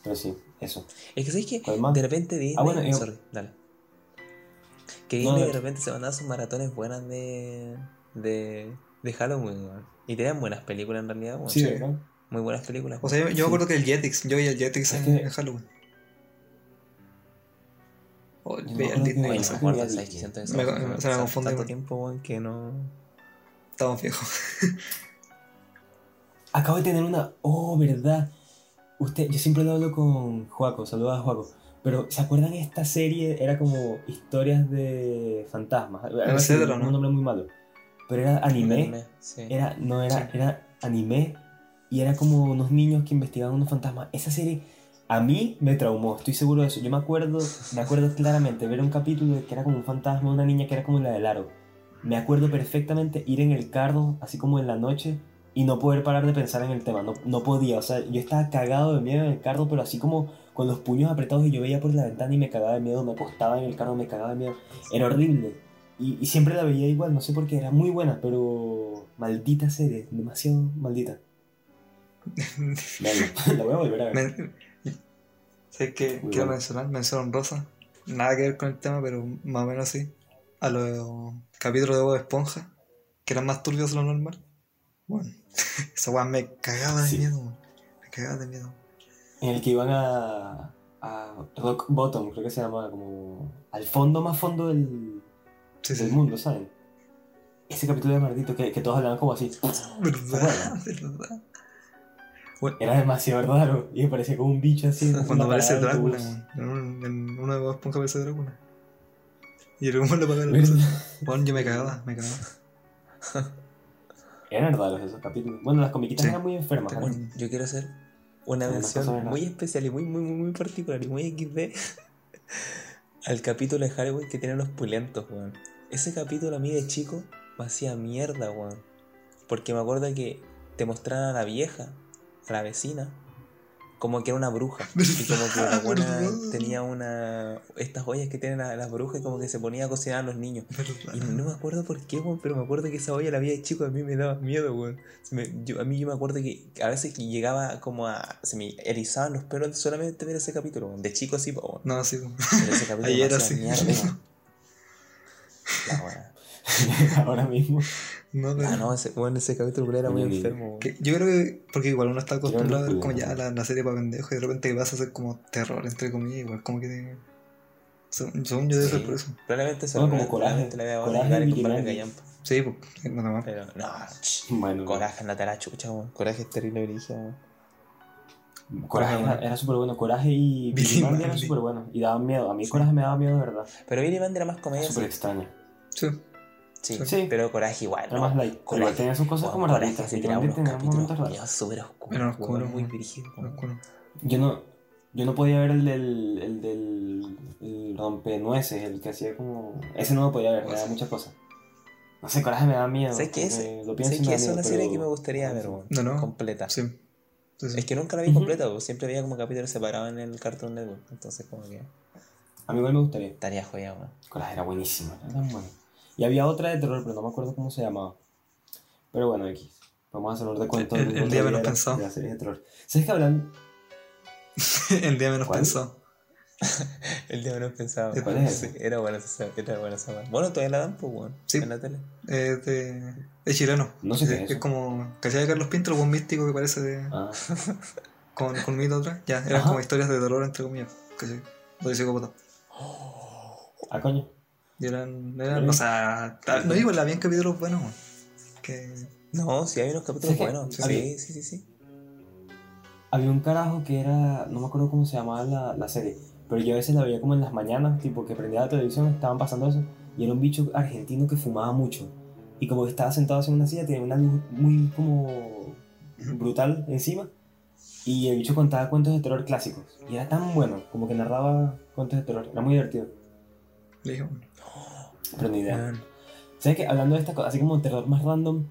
[SPEAKER 2] Pero sí, eso.
[SPEAKER 1] Es que sabes que de repente Disney.
[SPEAKER 2] Ah, bueno, yo-
[SPEAKER 1] Sorry, dale. Que
[SPEAKER 2] No,
[SPEAKER 1] Disney de repente se mandaba sus maratones buenas de. de. de Halloween, weón. Y tenían buenas películas en realidad, weón.
[SPEAKER 2] Sí,
[SPEAKER 3] Sí.
[SPEAKER 2] ¿verdad?
[SPEAKER 1] Muy buenas películas.
[SPEAKER 3] O sea, yo, yo
[SPEAKER 2] Sí.
[SPEAKER 3] me acuerdo que el Jetix, yo vi el Jetix en,
[SPEAKER 2] que-
[SPEAKER 3] en Halloween. Veía el Disney,
[SPEAKER 1] no. ¿sabes? Que siento que
[SPEAKER 3] Me-
[SPEAKER 1] son-
[SPEAKER 3] me- se me confunde,
[SPEAKER 1] tanto tiempo, weón, que no...
[SPEAKER 3] Estamos viejos.
[SPEAKER 2] Acabo de tener una. Oh, verdad. Usted, yo siempre lo hablo con Juaco, saludos a Juaco. Pero, ¿se acuerdan esta serie? Era como historias de fantasmas. así,
[SPEAKER 3] Etcétera, ¿no?
[SPEAKER 2] Un nombre muy malo. Pero era anime.
[SPEAKER 1] Sí.
[SPEAKER 2] Era, no, era,
[SPEAKER 1] Sí.
[SPEAKER 2] era anime. Y era como unos niños que investigaban unos fantasmas. Esa serie a mí me traumó, estoy seguro de eso. Yo me acuerdo, me acuerdo claramente ver un capítulo que era como un fantasma, una niña que era como la del aro. Me acuerdo perfectamente ir en el carro, así como en la noche, y no poder parar de pensar en el tema. No, no podía, o sea, yo estaba cagado de miedo en el carro, pero así como con los puños apretados y yo veía por la ventana y me cagaba de miedo, me acostaba en el carro, me cagaba de miedo. Era horrible. Y, y siempre la veía igual, no sé por qué, era muy buena, pero maldita serie, demasiado maldita. La, la voy a volver a ver.
[SPEAKER 3] ¿Sabes qué?
[SPEAKER 2] Muy
[SPEAKER 3] Quiero
[SPEAKER 2] bueno.
[SPEAKER 3] mencionar, mención rosa. Nada que ver con el tema, pero más o menos sí. A los capítulos de Bob Esponja, que eran más turbios de lo normal. Bueno, esa weá me cagaba de
[SPEAKER 2] Sí.
[SPEAKER 3] miedo. Me cagaba de miedo.
[SPEAKER 2] En el que iban a, a Rock Bottom, creo que se llama, como al fondo más fondo del,
[SPEAKER 3] Sí,
[SPEAKER 2] del
[SPEAKER 3] sí.
[SPEAKER 2] mundo, ¿saben? Ese capítulo de maldito que, que todos hablaban como así.
[SPEAKER 3] Verdad, verdad. Bueno,
[SPEAKER 2] Era demasiado raro y me parecía como un bicho así.
[SPEAKER 3] cuando
[SPEAKER 2] una
[SPEAKER 3] aparece Drácula, en, un- en uno de Bob Esponja aparece Drácula. Y el humor le paga la
[SPEAKER 2] ¿Verdad?
[SPEAKER 3] luz. Bueno, yo me cagaba, me cagaba.
[SPEAKER 2] Eran raros esos capítulos. Bueno, las comiquitas
[SPEAKER 3] Sí.
[SPEAKER 2] eran muy enfermas. ¿no?
[SPEAKER 1] Bueno, yo quiero hacer una
[SPEAKER 2] Una
[SPEAKER 1] mención muy especial y muy, muy, muy, muy particular y muy XD al capítulo de Halloween que tienen los pulentos, weón. Ese capítulo a mí de chico me hacía mierda, weón. Porque me acuerdo que te mostraron a la vieja, a la vecina, como que era una bruja. Y como que la buena tenía una. Estas ollas que tienen las brujas y como que se ponía a cocinar a los niños. Y no me acuerdo por qué, weón, pero me acuerdo que esa olla la vi de chico, a mí me daba miedo, weón. A mí yo me acuerdo que a veces que llegaba como a... Se me erizaban los pelos solamente ver ese capítulo, weón. De chico sí, po, weón.
[SPEAKER 3] No, sí, weón.
[SPEAKER 1] Pero ese capítulo
[SPEAKER 3] Ayer así.
[SPEAKER 1] mierda. La weá.
[SPEAKER 2] Ahora mismo.
[SPEAKER 3] No.
[SPEAKER 1] Ah, no, ese, bueno, ese capítulo era muy enfermo.
[SPEAKER 3] Que yo creo que, porque igual uno está acostumbrado a ver como ya la, la serie para pendejos y de repente que vas a hacer como terror, entre comillas, igual como que te... Según yo debe ser
[SPEAKER 1] Sí.
[SPEAKER 3] por eso.
[SPEAKER 1] Probablemente lo
[SPEAKER 2] como Coraje.
[SPEAKER 1] la vea ahora
[SPEAKER 2] Coraje
[SPEAKER 1] y callampa.
[SPEAKER 3] Sí, pues, nada más.
[SPEAKER 1] Pero, no, ch,
[SPEAKER 2] Bueno,
[SPEAKER 1] Coraje, andate a la chucha, weón. Coraje es terrible origen, weón.
[SPEAKER 2] Coraje era, era súper bueno. Coraje y
[SPEAKER 3] Billy
[SPEAKER 2] Billy Mandy eran
[SPEAKER 3] Mandy.
[SPEAKER 2] súper buenos. Y daban miedo. A mí Coraje me daba miedo de verdad.
[SPEAKER 1] Pero Billy Mandy era más comedia,
[SPEAKER 2] Súper extraño.
[SPEAKER 3] Sí.
[SPEAKER 1] Sí,
[SPEAKER 2] Sí.
[SPEAKER 1] pero Coraje igual, ¿no?
[SPEAKER 2] Pero
[SPEAKER 1] Coraje.
[SPEAKER 2] tenía sus cosas como
[SPEAKER 1] Coraje se tiraba unos
[SPEAKER 2] tenía
[SPEAKER 1] capítulos súper oscuros. Weón, muy
[SPEAKER 3] oscuro.
[SPEAKER 2] Yo no, yo no podía ver el del, el del el rompenueces, el que hacía como... Ese no lo podía ver, me daba muchas cosas. No sé, coraje me da miedo. Que Lo pienso
[SPEAKER 1] ¿Sabes
[SPEAKER 2] y me
[SPEAKER 1] que
[SPEAKER 2] da
[SPEAKER 1] es una serie
[SPEAKER 2] pero-
[SPEAKER 1] que me gustaría ver, weón?
[SPEAKER 3] No, no.
[SPEAKER 1] Completa.
[SPEAKER 3] Sí. Sí, sí.
[SPEAKER 1] Es que nunca la vi completa. Siempre veía como capítulos separados en el Cartoon Network. Entonces, como que
[SPEAKER 2] A mí igual me gustaría.
[SPEAKER 1] estaría joya, weón.
[SPEAKER 2] Coraje era buenísimo, era tan bueno. Y había otra de terror, pero no me acuerdo cómo se llamaba. Pero bueno, X. Vamos a hacer un recuento
[SPEAKER 3] El- el día
[SPEAKER 2] de
[SPEAKER 3] menos pensado.
[SPEAKER 2] de series de terror. ¿Sabes que hablan?
[SPEAKER 3] El día menos
[SPEAKER 2] ¿Cuál?
[SPEAKER 3] pensado.
[SPEAKER 1] El día menos pensado.
[SPEAKER 2] ¿Cuál es
[SPEAKER 1] Sí, era buena esa, era buena esa. Bueno, todavía la dan, pues, weón.
[SPEAKER 3] Sí.
[SPEAKER 1] En la tele.
[SPEAKER 3] Es de, es chileno.
[SPEAKER 2] No sé qué es
[SPEAKER 3] es
[SPEAKER 2] eso.
[SPEAKER 3] como. ¿Cachai de Carlos Pinto? El buen místico que parece de,
[SPEAKER 2] Ah,
[SPEAKER 3] con, con mito atrás. Ya, eran
[SPEAKER 2] Ajá.
[SPEAKER 3] como historias de terror, entre comillas. ¿Cachai? Lo de psicópata.
[SPEAKER 2] ah, coño.
[SPEAKER 3] Y eran. eran
[SPEAKER 2] Sí.
[SPEAKER 3] o sea. ta- No digo, la bien capítulos buenos. Que.
[SPEAKER 1] No, sí, hay unos capítulos
[SPEAKER 2] ¿Sabes qué?
[SPEAKER 1] buenos.
[SPEAKER 2] Había-
[SPEAKER 1] Sí, sí, sí, sí.
[SPEAKER 2] Había un carajo que era. No me acuerdo cómo se llamaba la, la serie. Pero yo a veces la veía como en las mañanas, tipo que prendía la televisión, estaban pasando eso. Y era un bicho argentino que fumaba mucho. Y como que estaba sentado en una silla, tenía una luz muy como brutal encima. Y el bicho contaba cuentos de terror clásicos. Y era tan bueno, como que narraba cuentos de terror. Era muy divertido.
[SPEAKER 3] Le dije,
[SPEAKER 2] Pero ni idea. ¿Sabes qué? Hablando de estas cosas, así como terror más random,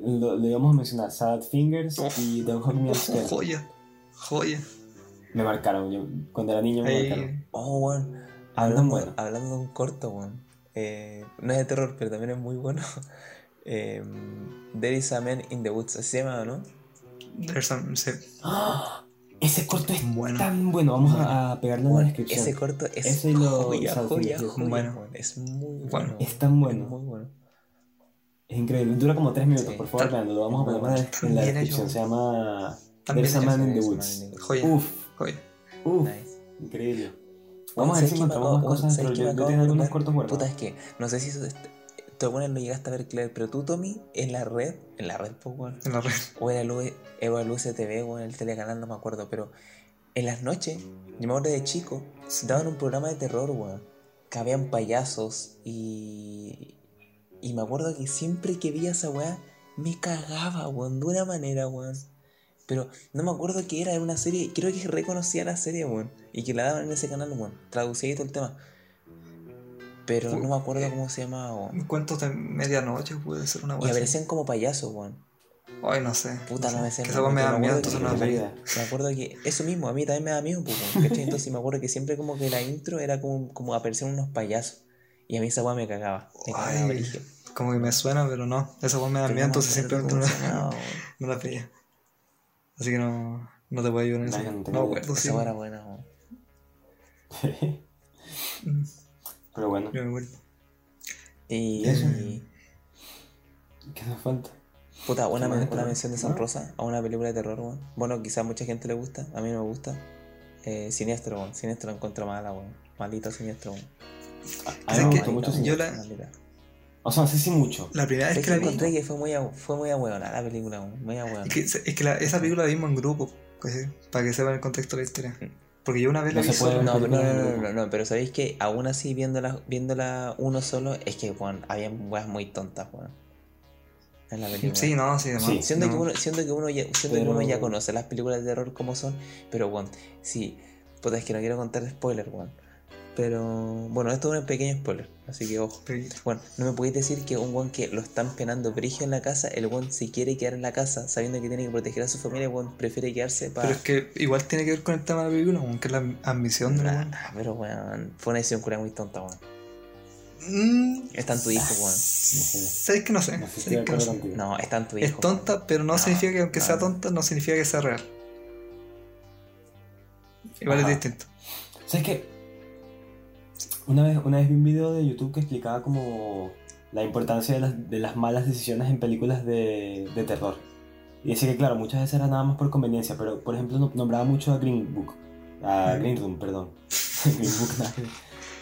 [SPEAKER 2] lo, lo íbamos a mencionar. Sad Fingers
[SPEAKER 3] Uf.
[SPEAKER 2] y Don't Hug Me Scared.
[SPEAKER 3] joya. Joya.
[SPEAKER 2] Me marcaron. Yo, cuando era niño me marcaron.
[SPEAKER 3] Ahí.
[SPEAKER 1] Oh, weón.
[SPEAKER 2] Andan
[SPEAKER 1] Hablando,
[SPEAKER 2] bueno.
[SPEAKER 1] hablando de un corto, weón. Eh, no es de terror, pero también es muy bueno. Eh, There is a man in the woods. ¿Así se llama, no?
[SPEAKER 3] There's some- sí.
[SPEAKER 2] ¡Ah! Ese corto es
[SPEAKER 3] Bueno.
[SPEAKER 2] tan bueno. Vamos
[SPEAKER 3] Bueno.
[SPEAKER 2] a, a pegarle en la descripción.
[SPEAKER 1] ese corto es
[SPEAKER 2] Ese y lo-
[SPEAKER 1] joya, joya, joya,
[SPEAKER 3] bueno.
[SPEAKER 1] Es muy bueno.
[SPEAKER 3] Bueno.
[SPEAKER 2] Es tan bueno.
[SPEAKER 1] muy bueno.
[SPEAKER 2] Es increíble. Dura como 3 minutos,
[SPEAKER 1] Sí.
[SPEAKER 2] por favor,
[SPEAKER 3] Tan-.
[SPEAKER 2] Lo vamos a poner en la- en la descripción. Se llama There's a. Man in the Woods.
[SPEAKER 3] Joya.
[SPEAKER 2] Uf,
[SPEAKER 3] Joya.
[SPEAKER 2] uf,
[SPEAKER 1] Nice.
[SPEAKER 2] increíble. Vamos a ver
[SPEAKER 1] ¿Sabes
[SPEAKER 2] si encontramos cosas, pero yo, tengo algunos cortos guardados.
[SPEAKER 1] Puta, es que no sé si eso, tú vez lo llegaste a ver, Claire, pero tú, Tommy, en la red, en la red, pues,
[SPEAKER 3] En la red.
[SPEAKER 1] o era el, USTV o en el telecanal, no me acuerdo, pero en las noches, yo me acuerdo de chico, daban un programa de terror, weón, que habían payasos y. Y me acuerdo que siempre que veía esa weá, me cagaba, weón, de una manera, weón. Pero no me acuerdo qué era, era una serie, creo que reconocía la serie, weón, y que la daban en ese canal, weón, traducía y todo el tema. Pero no me acuerdo cómo se llamaba, weón.
[SPEAKER 3] Cuentos de medianoche puede ser una
[SPEAKER 1] Y
[SPEAKER 3] así.
[SPEAKER 1] aparecían como payasos, weón.
[SPEAKER 3] Ay, no sé.
[SPEAKER 1] Puta, no me sé.
[SPEAKER 3] Que esa wea me da
[SPEAKER 1] me
[SPEAKER 3] miedo, entonces
[SPEAKER 1] que-
[SPEAKER 3] no la
[SPEAKER 2] Tengo
[SPEAKER 3] veía.
[SPEAKER 1] Me acuerdo que eso mismo, a mí también me da miedo, pues. Entonces me acuerdo que siempre como que la intro era como, como aparecían unos payasos. Y a mí esa weá me cagaba. Me cagaba,
[SPEAKER 3] Ay. Como que me suena, pero no. Esa wea me da
[SPEAKER 1] Pero
[SPEAKER 3] miedo,
[SPEAKER 1] no me
[SPEAKER 3] entonces simplemente no, la- no la veía. Así que no, no te puedo ayudar en eso.
[SPEAKER 2] No
[SPEAKER 3] No me acuerdo, sí.
[SPEAKER 1] Esa weá era buena, weón.
[SPEAKER 3] Mm,
[SPEAKER 2] Pero bueno,
[SPEAKER 3] yo me acuerdo.
[SPEAKER 1] Y.
[SPEAKER 2] ¿qué nos falta?
[SPEAKER 1] Puta, una,
[SPEAKER 2] ¿Qué más
[SPEAKER 1] men- una mención de San
[SPEAKER 2] ¿No?
[SPEAKER 1] Rosa a una película de terror, weón. Bueno, quizás a mucha gente le gusta, a mí no me gusta. Eh, Siniestro, weón. Siniestro lo encuentro mala, weón. Malito Siniestro, weón.
[SPEAKER 2] A
[SPEAKER 3] ¿Sabes
[SPEAKER 2] mí me
[SPEAKER 3] qué?
[SPEAKER 2] gustó mucho
[SPEAKER 3] Yo
[SPEAKER 2] Siniestro.
[SPEAKER 3] la-.
[SPEAKER 2] O sea, no sé si mucho.
[SPEAKER 3] La primera vez
[SPEAKER 1] Es
[SPEAKER 3] que
[SPEAKER 1] que
[SPEAKER 3] la vi.
[SPEAKER 1] encontré que fue muy, a- fue muy ahueonada la película, weón. Muy ahueonada.
[SPEAKER 3] Es que, es que la- esa película la vimos en grupo, ¿cachai? para que sepan el contexto de la historia. Porque yo una vez la
[SPEAKER 2] No
[SPEAKER 3] vi
[SPEAKER 2] se puede
[SPEAKER 3] solo.
[SPEAKER 1] No, pero no, no, no, no, pero sabéis que aún así viéndola, viéndola uno solo, es que, weón, había weas muy tontas, weón. En la película.
[SPEAKER 3] Sí, no, sí,
[SPEAKER 2] Sí.
[SPEAKER 3] no.
[SPEAKER 1] Siento,
[SPEAKER 3] no.
[SPEAKER 1] que uno, siento que uno ya, siento que
[SPEAKER 2] Pero-
[SPEAKER 1] uno ya conoce las películas de terror como son, pero bueno, sí, puta, es que no quiero contar spoiler, weón. Pero bueno, esto es un pequeño spoiler, así que ojo. Bueno, no me podéis decir que un weón que lo están penando brigio en la casa, el weón si quiere quedar en la casa sabiendo que tiene que proteger a su familia, el weón prefiere quedarse para...
[SPEAKER 3] Pero es que igual tiene que ver con el tema de la película, aunque es la ambición de la weón.
[SPEAKER 1] pero weón, fue una decisión cura muy tonta, weón.
[SPEAKER 3] Mm,
[SPEAKER 1] Está en tu hijo, weón.
[SPEAKER 3] ¿Sabes que no sé?
[SPEAKER 2] No sé si
[SPEAKER 3] ¿Sabes
[SPEAKER 2] estoy de
[SPEAKER 3] que sé?
[SPEAKER 1] está en tu hijo.
[SPEAKER 3] Es tonta, pero no,
[SPEAKER 1] No,
[SPEAKER 3] significa que aunque sea tonta, no significa que sea real. Igual
[SPEAKER 2] Ajá.
[SPEAKER 3] es distinto.
[SPEAKER 2] ¿Sabes qué? Una vez, una vez vi un video de YouTube que explicaba como la importancia de las, de las malas decisiones en películas de, de terror. Y decía que, claro, muchas veces era nada más por conveniencia, pero por ejemplo no- nombraba mucho a Green Book. A. Green Room, perdón. Green Book, nada.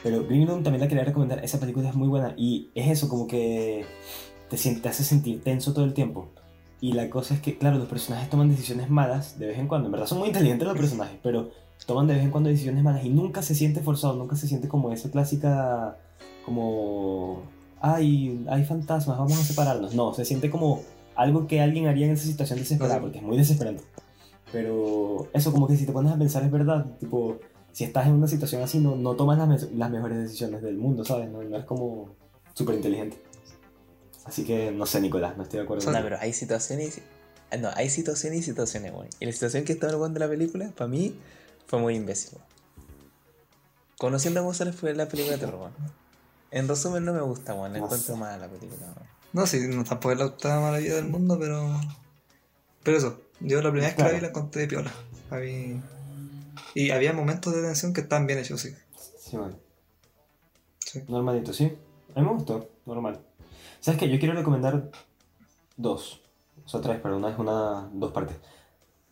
[SPEAKER 2] Pero Green Room también la quería recomendar. Esa película es muy buena y es eso, como que te, sien- te hace sentir tenso todo el tiempo. Y la cosa es que, claro, los personajes toman decisiones malas de vez en cuando. En verdad son muy inteligentes los personajes, pero toman de vez en cuando decisiones malas y nunca se siente forzado, nunca se siente como esa clásica, como, ay, hay fantasmas, vamos a separarnos. No, se siente como algo que alguien haría en esa situación desesperada, porque es muy desesperante. Pero eso como que si te pones a pensar es verdad, tipo, si estás en una situación así no, no tomas las, me- las mejores decisiones del mundo, ¿sabes? No, no es como súper inteligente. Así que no sé, Nicolás, no estoy de acuerdo.
[SPEAKER 1] No, pero hay situaciones. y- No, hay situaciones y situaciones, weón. Y la situación que estaba en el de la película, para mí, fue muy imbécil. Conociendo a González fue la película de terror. En resumen, no me gusta, weón. La
[SPEAKER 2] No
[SPEAKER 1] encuentro
[SPEAKER 2] sé.
[SPEAKER 1] mala la película, weón.
[SPEAKER 3] No, sí, no, tampoco es la octava maravilla del mundo, pero. Pero eso, yo la primera vez que la vi la conté de piola. La vi- Y había momentos de tensión que estaban bien hechos, sí.
[SPEAKER 2] Sí, bueno.
[SPEAKER 3] Sí.
[SPEAKER 2] Normalito, sí. A mí me gustó, normal. ¿Sabes qué? Yo quiero recomendar dos. O sea, tres, perdón, una es una. dos partes.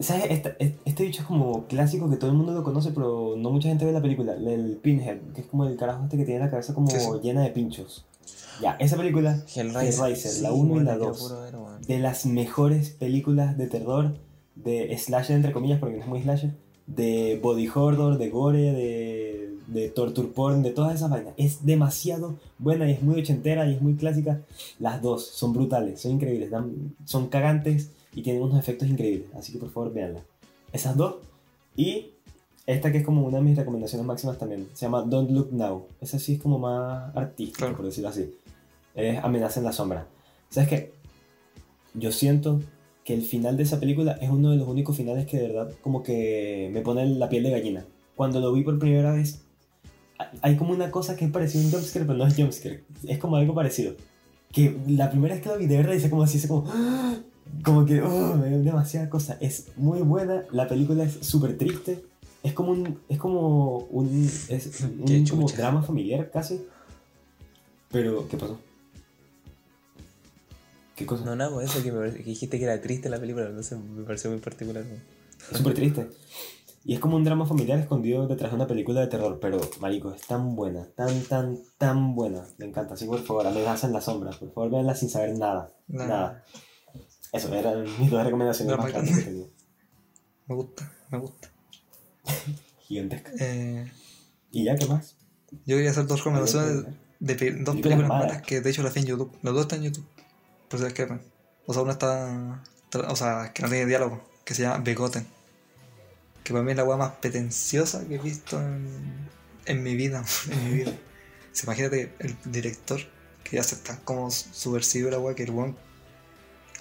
[SPEAKER 2] ¿Sabes? Esta- es- este bicho es como clásico que todo el mundo lo conoce, pero no mucha gente ve la película. El Pinhead, que es como el carajo este que tiene la cabeza como
[SPEAKER 3] Sí, sí.
[SPEAKER 2] llena de pinchos. Ya, esa película,
[SPEAKER 1] Hellraiser.
[SPEAKER 2] Hellraiser, la uno y
[SPEAKER 1] weón,
[SPEAKER 2] la
[SPEAKER 1] quiero
[SPEAKER 2] dos.
[SPEAKER 1] puro ver, weón.
[SPEAKER 2] de las mejores películas de terror, de slasher entre comillas, porque no es muy slasher, de body horror, de gore, de, de torture porn, de todas esas vainas. Es demasiado buena y es muy ochentera y es muy clásica. Las dos son brutales, son increíbles, son cagantes y tienen unos efectos increíbles. Así que por favor, véanla. Esas dos. Y esta que es como una de mis recomendaciones máximas también. Se llama Don't Look Now. Esa sí es como más artística,
[SPEAKER 3] Claro.
[SPEAKER 2] por decirlo así. Es Amenaza en la Sombra. ¿Sabes qué? Yo siento que el final de esa película es uno de los únicos finales que de verdad como que me pone la piel de gallina. Cuando lo vi por primera vez, hay- como una cosa que es parecida a un jumpscare, pero no es jumpscare. Es como algo parecido. Que la primera vez que lo vi de verdad hice como así, hice como... ¡ah! Como que oh, me dio demasiada cosa. Es muy buena, la película es súper triste. Es como un... Es como un... Es un como drama familiar casi. Pero, ¿qué pasó? ¿Qué cosa?
[SPEAKER 1] No, nada, pues eso que, me parece- que dijiste que era triste la película, entonces me pareció muy particular.
[SPEAKER 2] Es súper triste. Y es como un drama familiar escondido detrás de una película de terror, pero, marico, es tan buena, tan, tan, tan buena. Me encanta. Así que, por favor, amenaza en la sombra. Por favor, véanla sin saber nada.
[SPEAKER 3] Nada.
[SPEAKER 2] Nada. Eso, eran mis dos recomendaciones más grandes que tenía.
[SPEAKER 3] Me gusta, me gusta.
[SPEAKER 2] Gigantesca.
[SPEAKER 3] Eh,
[SPEAKER 2] ¿Y ya qué más?
[SPEAKER 3] yo quería hacer dos recomendaciones de, dos
[SPEAKER 2] Películas malas.
[SPEAKER 3] malas que de hecho las vi en YouTube. Las dos están en YouTube. Por si las ver. O sea, una está. O sea, que no tiene diálogo. Que se llama Begotten. Que para mí es la weá más pretenciosa que he visto en, en mi vida. En mi vida. Imagínate el director que ya se está como subversivo la weá que el weón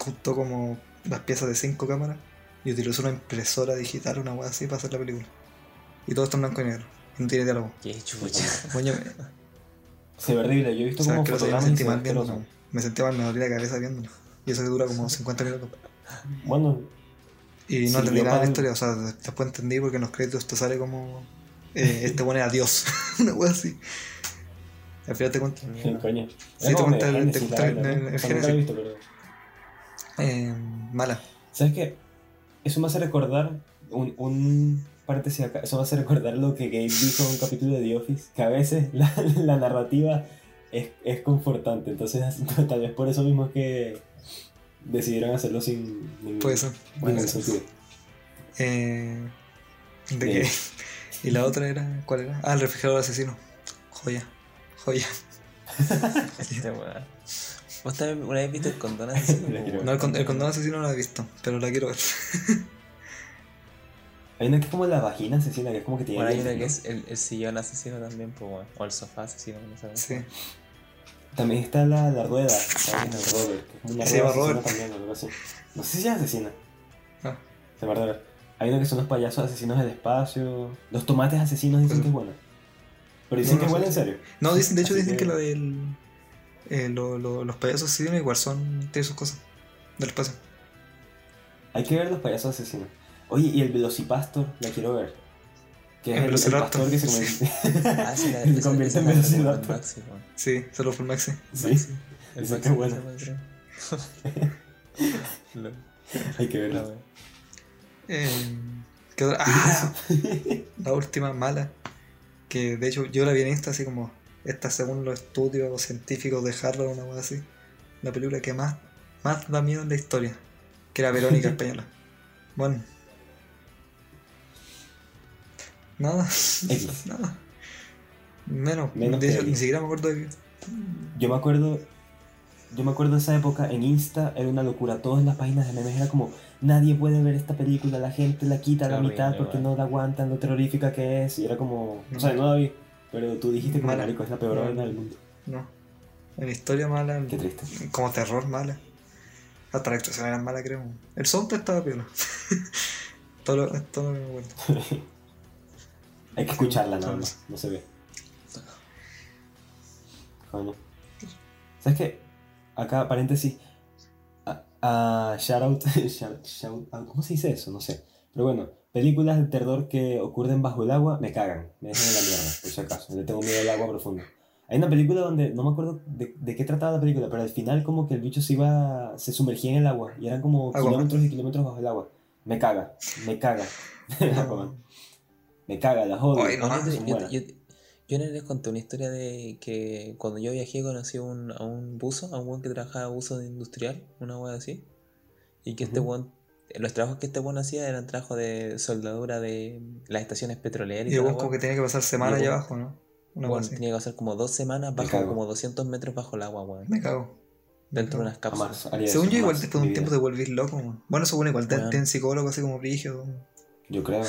[SPEAKER 3] juntó como las piezas de cinco cámaras y utilizó una impresora digital, una weá así para hacer la película. Y todo está en blanco y negro. Y no tiene diálogo.
[SPEAKER 1] Qué chucha.
[SPEAKER 3] Coño,
[SPEAKER 2] Se ve horrible. Yo he visto como
[SPEAKER 3] que me sentí mal viéndolo. Me sentí mal, me dolía la cabeza viéndolo. Y eso que dura como 50 minutos.
[SPEAKER 2] Bueno,
[SPEAKER 3] Y no
[SPEAKER 2] Sí,
[SPEAKER 3] entendí nada de la historia, o sea, después entendí porque en los créditos te sale como. eh, este pone a Dios. Una wea así. Al final te cuento.
[SPEAKER 2] coño.
[SPEAKER 3] Sí,
[SPEAKER 2] Era
[SPEAKER 3] te cuenta el- el- el- Eh, mala.
[SPEAKER 2] ¿Sabes qué? Eso me hace recordar un, un paréntesis acá. Eso me hace recordar lo que Gabe dijo en un capítulo de The Office, que a veces la, la narrativa es, es confortante. Entonces, tal vez por eso mismo es que decidieron hacerlo sin ningún,
[SPEAKER 3] Puede ser.
[SPEAKER 2] sentido.
[SPEAKER 3] Eh, ¿De qué? Y la otra era. ¿Cuál era? Ah, el refrigerador asesino. Joya. Joya.
[SPEAKER 1] Este weón. ¿Vos también una vez viste el condón asesino?
[SPEAKER 2] Ver.
[SPEAKER 3] No, el, con- el condón asesino no lo he visto, pero la quiero ver.
[SPEAKER 2] Hay una que es como la vagina asesina, que es como que tiene.
[SPEAKER 1] Bueno, hay una que es el, el sillón asesino también, pues, weón. O el sofá asesino, no sé.
[SPEAKER 3] Sí.
[SPEAKER 2] También está la, la rueda, ¿sabes? La Robert, una
[SPEAKER 3] Se
[SPEAKER 2] rueda
[SPEAKER 3] llama Robert.
[SPEAKER 2] también, o algo así. No sé si es asesina.
[SPEAKER 3] Ah,
[SPEAKER 2] Se llama Robert. Hay uno que son los payasos asesinos del espacio. Los tomates asesinos dicen que es buena. Pero dicen
[SPEAKER 3] No,
[SPEAKER 2] que es
[SPEAKER 3] no
[SPEAKER 2] buena en serio.
[SPEAKER 3] No, dicen, de hecho
[SPEAKER 2] Así
[SPEAKER 3] dicen que,
[SPEAKER 2] que-
[SPEAKER 3] la del. Eh, lo- lo- los payasos asesinos igual son. tienen sus cosas. Del espacio.
[SPEAKER 2] Hay que ver los payasos asesinos. Oye, y el Velocipastor, la quiero ver. Que es
[SPEAKER 3] El
[SPEAKER 2] el, el pastor que se
[SPEAKER 3] sí.
[SPEAKER 2] convierte.
[SPEAKER 1] Ah, sí, la,
[SPEAKER 2] Se convierte en Velociraptor.
[SPEAKER 1] el.
[SPEAKER 3] Sí, solo por Maxi.
[SPEAKER 2] Sí,
[SPEAKER 1] El
[SPEAKER 2] Dicen
[SPEAKER 1] Maxi
[SPEAKER 2] que es bueno. hay que
[SPEAKER 1] la
[SPEAKER 2] verlo.
[SPEAKER 1] weón.
[SPEAKER 3] Eh, ¿qué otra? Ah, la última mala. Que de hecho yo la vi en Insta así como. Esta según los estudios científicos de Harvard, una cosa así. La película que más, más da miedo en la historia. Que era Verónica Española. Bueno. Nada.
[SPEAKER 2] X.
[SPEAKER 3] Nada. Menos.
[SPEAKER 2] Menos
[SPEAKER 3] de hecho, ni siquiera me acuerdo de que.
[SPEAKER 2] Yo me acuerdo. Yo me acuerdo de esa época en Insta, era una locura. Todas las páginas de memes era como: nadie puede ver esta película, la gente la quita a la mitad porque no la aguantan, lo terrorífica que es. Y era como. O sea, no la vi. Pero tú dijiste que
[SPEAKER 3] Mala.
[SPEAKER 2] es la peor
[SPEAKER 3] No.
[SPEAKER 2] vaina del mundo.
[SPEAKER 3] No. En historia mala. en-
[SPEAKER 2] Qué triste.
[SPEAKER 3] Como terror mala. Hasta la actuación era mala, creo. El soundtrack estaba piola. todo, lo, todo me acuerdo.
[SPEAKER 2] Hay que escucharla nada más, no se ve. Coño. ¿Sabes qué? Acá, paréntesis. A, a shout out, shout, shout out. ¿Cómo se dice eso? No sé. Pero bueno, películas de terror que ocurren bajo el agua me cagan. Me dejan en la mierda, por si acaso. Le tengo miedo al agua profundo. Hay una película donde, no me acuerdo de, de qué trataba la película, pero al final como que el bicho se iba, se sumergía en el agua y eran como kilómetros y kilómetros bajo el agua. Me caga, me caga. Me caga, las odio.
[SPEAKER 3] Ay, no,
[SPEAKER 1] yo, yo, yo, vez les conté una historia de que cuando yo viajé conocí a un, a un buzo, a un buen que trabajaba buzo industrial, una wea así. Y que este
[SPEAKER 2] Ujú.
[SPEAKER 1] buen, los trabajos que este buen hacía eran trabajos de soldadura de las estaciones petroleras
[SPEAKER 3] Y
[SPEAKER 1] y,
[SPEAKER 3] como que tenía que pasar semana
[SPEAKER 1] Y
[SPEAKER 3] allá abajo, ¿no? Una
[SPEAKER 1] Bueno, tenía que hacer como dos semanas bajo como 200 metros bajo el agua, weón.
[SPEAKER 3] Me cago.
[SPEAKER 1] Dentro de unas cápsulas.
[SPEAKER 2] Jamás
[SPEAKER 3] Según yo, igual después de un tiempo te vuelves loco. weón. Bueno, eso bueno, igual te tienen psicólogo así como brígido.
[SPEAKER 2] Yo creo.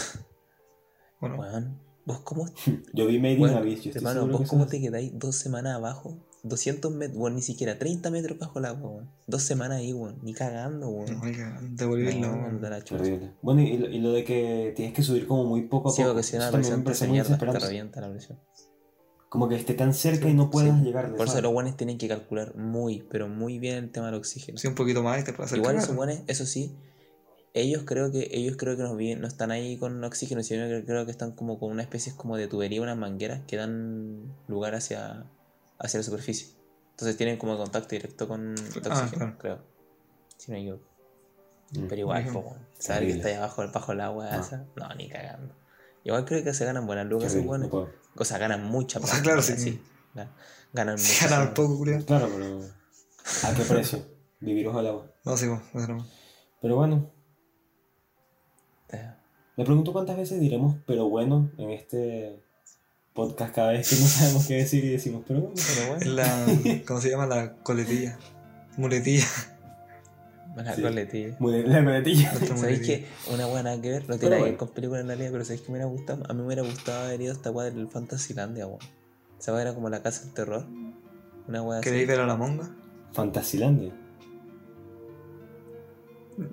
[SPEAKER 3] Bueno,
[SPEAKER 1] Weón, ¿vos cómo,
[SPEAKER 2] Yo vi Made in Abyss. Yo
[SPEAKER 1] hermano, vos cómo te quedáis dos semanas abajo? 200 metros, weón, ni siquiera 30 metros bajo el agua, weón. Dos semanas ahí, weón. Ni cagando, weón.
[SPEAKER 3] no, oiga,
[SPEAKER 1] No, la
[SPEAKER 2] horrible. Bueno, y lo, y lo de que tienes que subir como muy poco a
[SPEAKER 1] Sí,
[SPEAKER 2] poco.
[SPEAKER 1] porque si presión te mierda, te revienta la presión.
[SPEAKER 2] Como que esté tan cerca y no puedas
[SPEAKER 1] Sí.
[SPEAKER 2] llegar.
[SPEAKER 1] Por eso los buenos tienen que calcular muy, pero muy bien el tema del oxígeno.
[SPEAKER 3] Sí, un poquito más y te puede hacer
[SPEAKER 1] Igual esos buenos, eso sí, ellos creo que ellos creo que viven- no están ahí con oxígeno, sino que creo que están como con una especie como de tubería, unas mangueras que dan lugar hacia, hacia la superficie. Entonces tienen como contacto directo con el
[SPEAKER 3] Ah,
[SPEAKER 1] oxígeno,
[SPEAKER 3] claro.
[SPEAKER 1] creo. Si no equivoco.
[SPEAKER 2] Mm.
[SPEAKER 1] Pero igual, weón. Saber que
[SPEAKER 2] Terrible.
[SPEAKER 1] está ahí abajo, bajo el agua
[SPEAKER 2] No.
[SPEAKER 1] esa. No, ni cagando. Igual creo que se ganan buenas lucas, weones.
[SPEAKER 2] no.
[SPEAKER 1] O sea, ganan mucha
[SPEAKER 3] O sea,
[SPEAKER 1] plata.
[SPEAKER 3] claro, sí.
[SPEAKER 1] Ga- Ganan
[SPEAKER 3] Se
[SPEAKER 1] mucha
[SPEAKER 3] ganan poco, culiao.
[SPEAKER 2] Claro, pero. ¿A qué precio? Vivir bajo el agua.
[SPEAKER 3] No, sí, pues, eso no.
[SPEAKER 2] Pero bueno,
[SPEAKER 1] Eh,
[SPEAKER 2] me pregunto cuántas veces diremos pero bueno en este podcast cada vez que no sabemos qué decir y decimos pero bueno.
[SPEAKER 1] Pero bueno,
[SPEAKER 3] la. ¿Cómo se llama? La coletilla. Muletilla.
[SPEAKER 1] buena
[SPEAKER 2] Sí.
[SPEAKER 1] coletilla.
[SPEAKER 2] La coletilla.
[SPEAKER 1] ¿Sabéis que una buena que ver? No tiene nada que ver con películas en realidad, pero ¿sabéis que me hubiera gustado? A mí me hubiera gustado haber ido a esta weá del Fantasylandia, weón. Esa weá era como la casa del terror. Una weá así.
[SPEAKER 3] ¿Queréis ver a la monga?
[SPEAKER 2] Fantasilandia.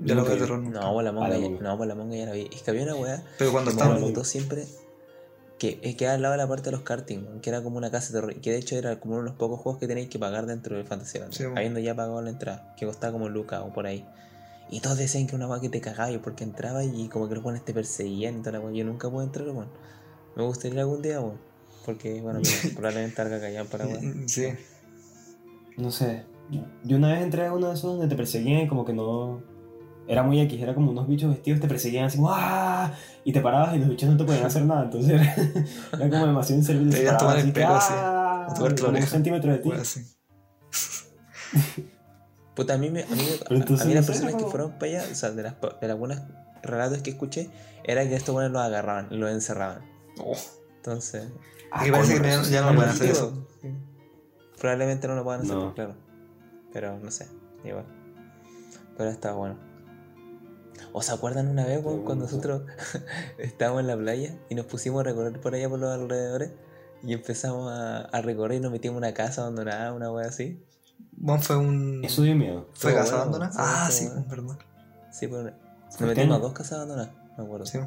[SPEAKER 3] Ya lo
[SPEAKER 2] Nunca
[SPEAKER 3] veo
[SPEAKER 2] vi.
[SPEAKER 3] terror.
[SPEAKER 1] No, pues la
[SPEAKER 2] A
[SPEAKER 1] monga,
[SPEAKER 2] la
[SPEAKER 1] ya,
[SPEAKER 2] monga.
[SPEAKER 1] no, pues la monga ya la vi. Es que había una weá
[SPEAKER 3] Pero cuando
[SPEAKER 2] la
[SPEAKER 1] gustó siempre que es que al lado de la parte de los karting, que era como una casa de terror. Que de hecho era como uno de los pocos juegos que tenéis que pagar dentro del.
[SPEAKER 3] Sí, weón.
[SPEAKER 1] habiendo ya pagado la entrada, que costaba como lucas o por ahí. Y todos decían que era una weá que te cagaba porque entraba y como que los weones te perseguían y toda la weá. Yo nunca pude entrar, weón. Me gustaría ir algún día, weón. Porque, bueno, probablemente alga callan para weón.
[SPEAKER 3] Mm, Sí.
[SPEAKER 2] No sé. Yo una vez entré a uno de esos donde te perseguían y como que no. Era muy X, era como unos bichos vestidos, te perseguían así, ¡ah! Y te parabas y los bichos no te podían hacer nada, entonces era, era como demasiado inservible.
[SPEAKER 3] Te iban a
[SPEAKER 2] paraban
[SPEAKER 3] tomar el
[SPEAKER 2] que,
[SPEAKER 3] pelo así,
[SPEAKER 2] ¡ah!
[SPEAKER 3] a
[SPEAKER 2] un centímetro de ti.
[SPEAKER 1] Puta, a mí, me, a mí, a-
[SPEAKER 2] entonces
[SPEAKER 1] a mí las personas que fueron para allá, o sea, de las, de las buenas relatos que escuché, era que estos buenos los agarraban los encerraban.
[SPEAKER 3] Oh.
[SPEAKER 1] Entonces,
[SPEAKER 2] Ah,
[SPEAKER 3] Y parece que ya- no
[SPEAKER 2] es
[SPEAKER 3] pueden hacer eso.
[SPEAKER 1] probablemente no lo puedan hacer,
[SPEAKER 2] No.
[SPEAKER 1] pues, claro. Pero no sé, igual. Pero está bueno. ¿O se acuerdan una vez, weón,
[SPEAKER 2] Pero
[SPEAKER 1] cuando nosotros estábamos en la playa y nos pusimos a recorrer por allá por los alrededores y empezamos a, a recorrer y nos metimos en una casa abandonada, una wea así?
[SPEAKER 3] Bueno, fue un.
[SPEAKER 2] Eso dio miedo.
[SPEAKER 3] ¿Fue casa
[SPEAKER 1] bueno,
[SPEAKER 3] abandonada? Ah, sí,
[SPEAKER 1] bueno.
[SPEAKER 3] verdad.
[SPEAKER 1] Sí, pues nos
[SPEAKER 2] ¿Por qué
[SPEAKER 1] metimos a dos casas abandonadas, me acuerdo.
[SPEAKER 3] Sí.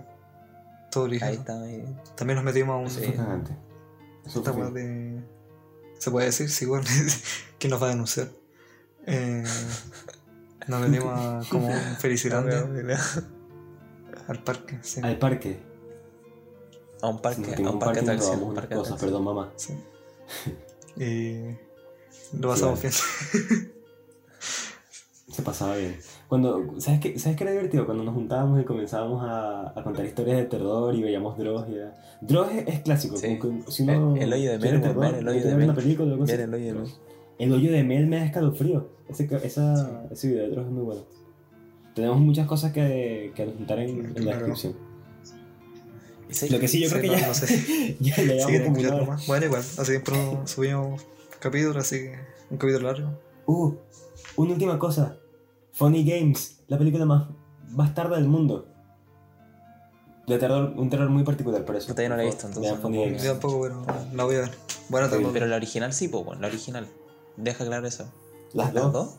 [SPEAKER 3] Todo origen.
[SPEAKER 1] Ahí estaba ahí.
[SPEAKER 3] También nos metimos a un.
[SPEAKER 1] Sí.
[SPEAKER 3] Esta weá de. Se puede decir, sí, bueno. ¿Quién nos va a denunciar? Eh, nos metimos a como un Felicilandia al parque, sí.
[SPEAKER 2] Al parque.
[SPEAKER 1] A un parque,
[SPEAKER 2] Nos
[SPEAKER 1] a un parque
[SPEAKER 2] nos
[SPEAKER 1] atracción.
[SPEAKER 2] unas
[SPEAKER 1] parque
[SPEAKER 2] cosas,
[SPEAKER 1] atracción.
[SPEAKER 2] perdón mamá.
[SPEAKER 3] sí. Y lo pasamos bien.
[SPEAKER 2] Se pasaba bien. Cuando, ¿sabes qué, ¿Sabes qué era divertido? Cuando nos juntábamos y comenzábamos a, a contar historias de terror y veíamos Dross. Y era... Dross es, es clásico.
[SPEAKER 1] Sí.
[SPEAKER 2] como que si uno
[SPEAKER 1] El- el hoyo de Mel, el hoyo de
[SPEAKER 2] ver una
[SPEAKER 1] Mel.
[SPEAKER 2] película o algo así.
[SPEAKER 1] Ver el hoyo de Mel.
[SPEAKER 2] El hoyo de Mel me da escalofrío. Ese, esa, ese video de Dross es muy bueno. Tenemos muchas cosas que, que adjuntar en, en la
[SPEAKER 3] Claro.
[SPEAKER 2] descripción.
[SPEAKER 1] ¿Y sabes
[SPEAKER 2] Lo que sí, yo
[SPEAKER 3] Sí,
[SPEAKER 2] creo que
[SPEAKER 3] no,
[SPEAKER 2] ya,
[SPEAKER 3] no sé.
[SPEAKER 2] ya, ya
[SPEAKER 3] Si
[SPEAKER 2] llevamos
[SPEAKER 3] quieren
[SPEAKER 2] como una
[SPEAKER 3] escuchar
[SPEAKER 2] hora.
[SPEAKER 3] más. Bueno, igual. Hace tiempo no subimos capítulo, así que un capítulo largo.
[SPEAKER 2] Uh, una última cosa. Funny Games, la película más bastarda del mundo. De terror, un terror muy particular, por eso.
[SPEAKER 1] Yo no la he visto, entonces.
[SPEAKER 3] Yo tampoco, pero la voy a ver.
[SPEAKER 2] Sí,
[SPEAKER 3] tarde.
[SPEAKER 1] Pero la original sí, pues, bueno, la original. Deja claro eso.
[SPEAKER 2] Las dos,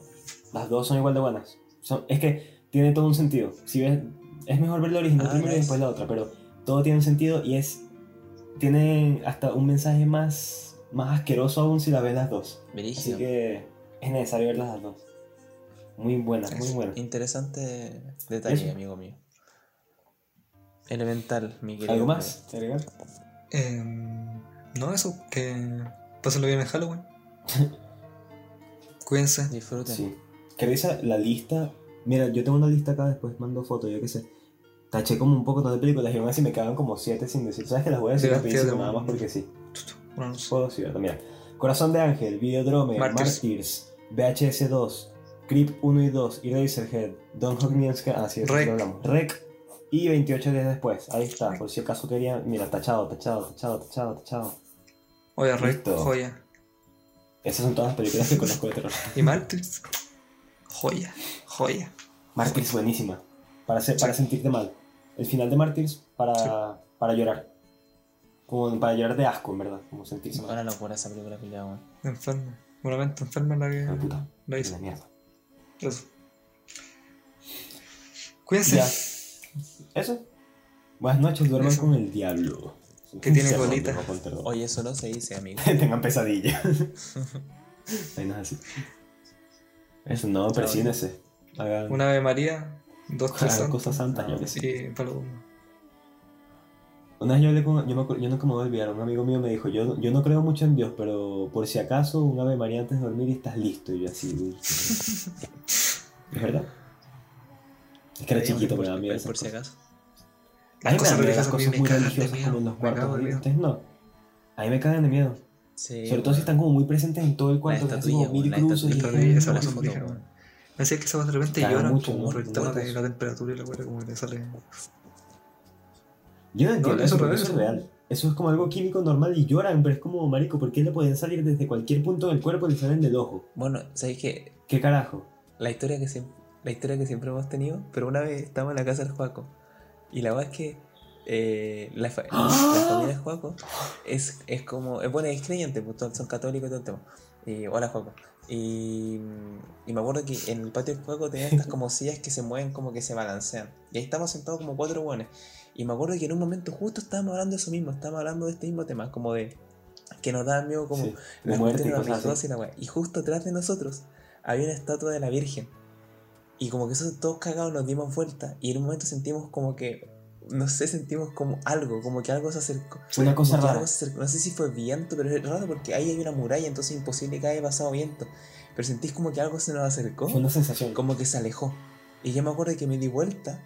[SPEAKER 2] las dos son igual de buenas. Son, es que tiene todo un sentido. Si ves, es mejor ver la original
[SPEAKER 1] Ah,
[SPEAKER 2] primero y después la otra, pero todo tiene un sentido y es. Tiene hasta un mensaje más, más asqueroso aún si la ves las dos. Así que es necesario ver las dos. Muy buenas, muy buenas.
[SPEAKER 1] Interesante detalle,
[SPEAKER 2] Eso.
[SPEAKER 1] amigo mío. Elemental, mi querido.
[SPEAKER 2] ¿Algo más? agregar?
[SPEAKER 3] Eh, no, eso, que pásenlo bien en Halloween. Cuídense.
[SPEAKER 1] Disfruten.
[SPEAKER 2] Sí. Que revisa la lista. Mira, yo tengo una lista acá, después mando fotos, yo qué sé. Taché como un poco de películas y aún así me quedan como siete sin decir. ¿Sabes que las voy a decir rapidísimo nada más porque sí? Puedo decir. Mira. Corazón de Ángel, Videodrome,
[SPEAKER 3] Martyrs.
[SPEAKER 2] VHS 2, Creep 1 y 2, Eraserhead, Don and Sky- Ah, eso
[SPEAKER 3] Rec.
[SPEAKER 2] hablamos. Rec y 28 días después. Ahí está, por si acaso querían. Mira, tachado, tachado, tachado, tachado, tachado.
[SPEAKER 3] Oye,
[SPEAKER 2] Listo.
[SPEAKER 3] joya.
[SPEAKER 2] Esas son todas las películas que conozco de terror.
[SPEAKER 3] Y Martyrs, joya, joya.
[SPEAKER 2] Martyrs buenísima. Para, se- para sentirte mal. El final de Martyrs para,
[SPEAKER 3] Sí.
[SPEAKER 2] para llorar. Como para llorar de asco, en verdad. Como sentirse mal.
[SPEAKER 1] Una locura esa película que weón.
[SPEAKER 3] Enferma. Una mente enferma la que
[SPEAKER 2] Ah, puta.
[SPEAKER 3] la hizo.
[SPEAKER 2] La mierda.
[SPEAKER 3] Eso. Cuídense.
[SPEAKER 2] Ya. Eso. Buenas noches, duerman con el diablo.
[SPEAKER 3] Que tiene colita.
[SPEAKER 2] terror.
[SPEAKER 1] Oye, eso no se dice, amigo.
[SPEAKER 2] Tengan pesadillas. Ay, no es así. Eso, no, persínese. Hagan,
[SPEAKER 3] Una Ave María, dos santos
[SPEAKER 2] cosas santas, yo que sé.
[SPEAKER 3] y paloma.
[SPEAKER 2] Una vez yo hablé con. Yo, me, acuerdo- yo nunca me voy a olvidar. Un amigo mío me dijo: yo, yo no creo mucho en Dios, pero por si acaso, un Ave María antes de dormir y estás listo. Y yo así. ¿Es verdad? Es que era chiquito, miedo.
[SPEAKER 1] Por
[SPEAKER 2] esas
[SPEAKER 1] si
[SPEAKER 2] cosas. A mí me
[SPEAKER 3] cosas
[SPEAKER 2] las
[SPEAKER 3] religiosas
[SPEAKER 2] cosas
[SPEAKER 3] me
[SPEAKER 2] muy religiosas
[SPEAKER 3] miedo,
[SPEAKER 2] como en los
[SPEAKER 3] me
[SPEAKER 2] cuartos. Ustedes no. A mí me cagan de miedo.
[SPEAKER 1] Sí,
[SPEAKER 2] Sobre todo si están como muy presentes en todo el cuarto, hacen como mil cruces y
[SPEAKER 3] esa
[SPEAKER 2] esa
[SPEAKER 3] cosa. Me decía que esas de repente lloran por el tema de la temperatura y la weá, como que le sale.
[SPEAKER 2] Yo no entiendo eso,
[SPEAKER 3] es.
[SPEAKER 2] real. Eso es como algo químico normal y lloran, pero es como, marico, ¿por qué le pueden salir desde cualquier punto del cuerpo y le salen del ojo?
[SPEAKER 1] Bueno, ¿sabéis que
[SPEAKER 2] ¿Qué carajo?
[SPEAKER 1] la historia que siempre, la historia que siempre hemos tenido, pero una vez estábamos en la casa del Juaco y la verdad es que eh, la, fa- la familia de Juaco es, es como, es buena, es creyente, pues son católicos y todo el tema. Y, hola Juaco. Y, y me acuerdo que en el patio del Juaco tenía estas como sillas que se mueven como que se balancean. Y ahí estamos sentados como cuatro buenos. Y me acuerdo que en un momento justo estábamos hablando de eso mismo, estábamos hablando de este mismo tema, como de que nos da miedo como
[SPEAKER 2] Sí, de
[SPEAKER 1] las
[SPEAKER 2] muerte y así.
[SPEAKER 1] y la. Y justo atrás de nosotros había una estatua de la Virgen. Y como que eso todos cagados nos dimos vuelta. Y en un momento sentimos como que, no sé, sentimos como algo, como que algo se acercó.
[SPEAKER 2] Una cosa rara.
[SPEAKER 1] algo se acercó. No sé si fue viento, pero es raro porque ahí hay una muralla, entonces es imposible que haya pasado viento. Pero sentís como que algo se nos acercó,
[SPEAKER 2] Fue una sensación.
[SPEAKER 1] como que se alejó. Y yo me acuerdo que me di vuelta.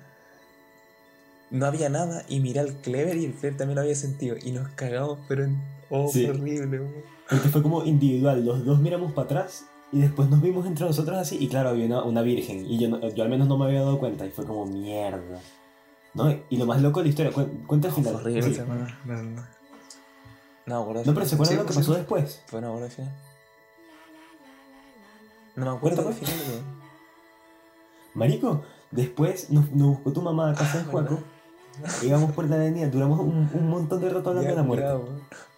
[SPEAKER 1] No había nada y miré al Clever y el Clever también lo había sentido. Y nos cagamos, pero en... Oh,
[SPEAKER 2] Sí.
[SPEAKER 1] horrible.
[SPEAKER 2] Porque fue como individual, los dos miramos para atrás y después nos vimos entre nosotros así y claro, había una, una virgen y yo, no- yo al menos no me había dado cuenta y fue como mierda. ¿No? Y lo más loco de la historia, cu- cuenta el final.
[SPEAKER 1] Fue horrible,
[SPEAKER 2] Sí.
[SPEAKER 3] No, no,
[SPEAKER 2] pero ¿se acuerdan
[SPEAKER 3] Sí,
[SPEAKER 2] lo que pasó
[SPEAKER 3] sí.
[SPEAKER 2] después?
[SPEAKER 1] Fue una buena final. No me acuerdo
[SPEAKER 2] Cuéntame.
[SPEAKER 1] final.
[SPEAKER 2] Marico, después nos, nos buscó tu mamá a casa de
[SPEAKER 1] Ah,
[SPEAKER 2] Juaco. Íbamos por la avenida, duramos un, un montón de rato hablando
[SPEAKER 1] Ya,
[SPEAKER 2] de la muerte.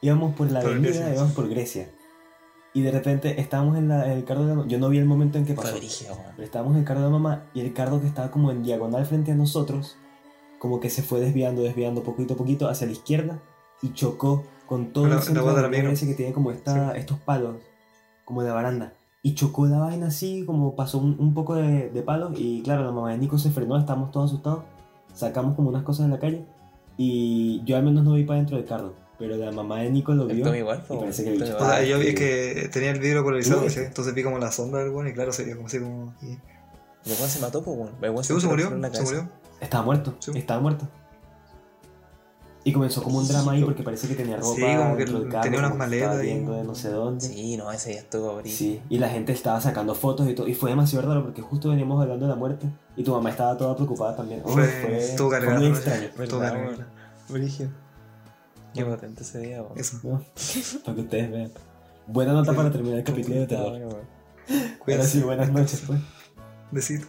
[SPEAKER 2] Íbamos por la avenida, íbamos por Grecia. Y de repente estábamos en, la- en el carro de la mamá. Yo no vi el momento en que pasó. Pero estábamos en el carro de mamá y el carro que estaba como en diagonal frente a nosotros, como que se fue desviando, desviando poquito a poquito hacia la izquierda y chocó con todo
[SPEAKER 3] La-
[SPEAKER 2] el
[SPEAKER 3] la
[SPEAKER 2] centro
[SPEAKER 3] guata
[SPEAKER 2] de
[SPEAKER 3] de la
[SPEAKER 2] la iglesia que tiene como esta, estos palos, como de baranda. Y chocó la vaina así, como pasó un, un poco de, de palos y claro, la mamá de Nico se frenó, estábamos todos asustados. Sacamos como unas cosas en la calle y yo al menos no vi para dentro del carro, pero la mamá de Nico lo vio.
[SPEAKER 1] Tommy igual,
[SPEAKER 2] y parece que el
[SPEAKER 1] Tommy igual.
[SPEAKER 3] yo vi que tenía el vidrio polarizado. ¿sí? entonces vi como la sombra del weón y claro, sería como así como. y-
[SPEAKER 1] El weón se mató, pues, weón. El weón
[SPEAKER 3] Sí, se murió, se murió.
[SPEAKER 2] Estaba muerto,
[SPEAKER 3] Sí.
[SPEAKER 2] estaba muerto. Y comenzó como un drama ahí porque parece que tenía ropa
[SPEAKER 3] Sí, como que
[SPEAKER 2] dentro del carro,
[SPEAKER 3] tenía unas
[SPEAKER 2] estaba
[SPEAKER 3] maletas
[SPEAKER 2] de no sé dónde. Sí.
[SPEAKER 1] Sí, no, ese ya estuvo brígido.
[SPEAKER 2] y la gente estaba sacando fotos y todo. Y fue demasiado raro porque justo veníamos hablando de la muerte y tu mamá estaba toda preocupada también.
[SPEAKER 3] Fue-
[SPEAKER 2] fue,
[SPEAKER 3] estuvo
[SPEAKER 2] fue
[SPEAKER 3] cargada,
[SPEAKER 2] muy extraño.
[SPEAKER 3] Estuvo
[SPEAKER 1] Qué potente ese día, weón.
[SPEAKER 3] Eso.
[SPEAKER 2] ¿no? Para que ustedes vean. Buena nota para terminar el capítulo de terror. Ahora sí, buenas noches, pues.
[SPEAKER 3] Besito.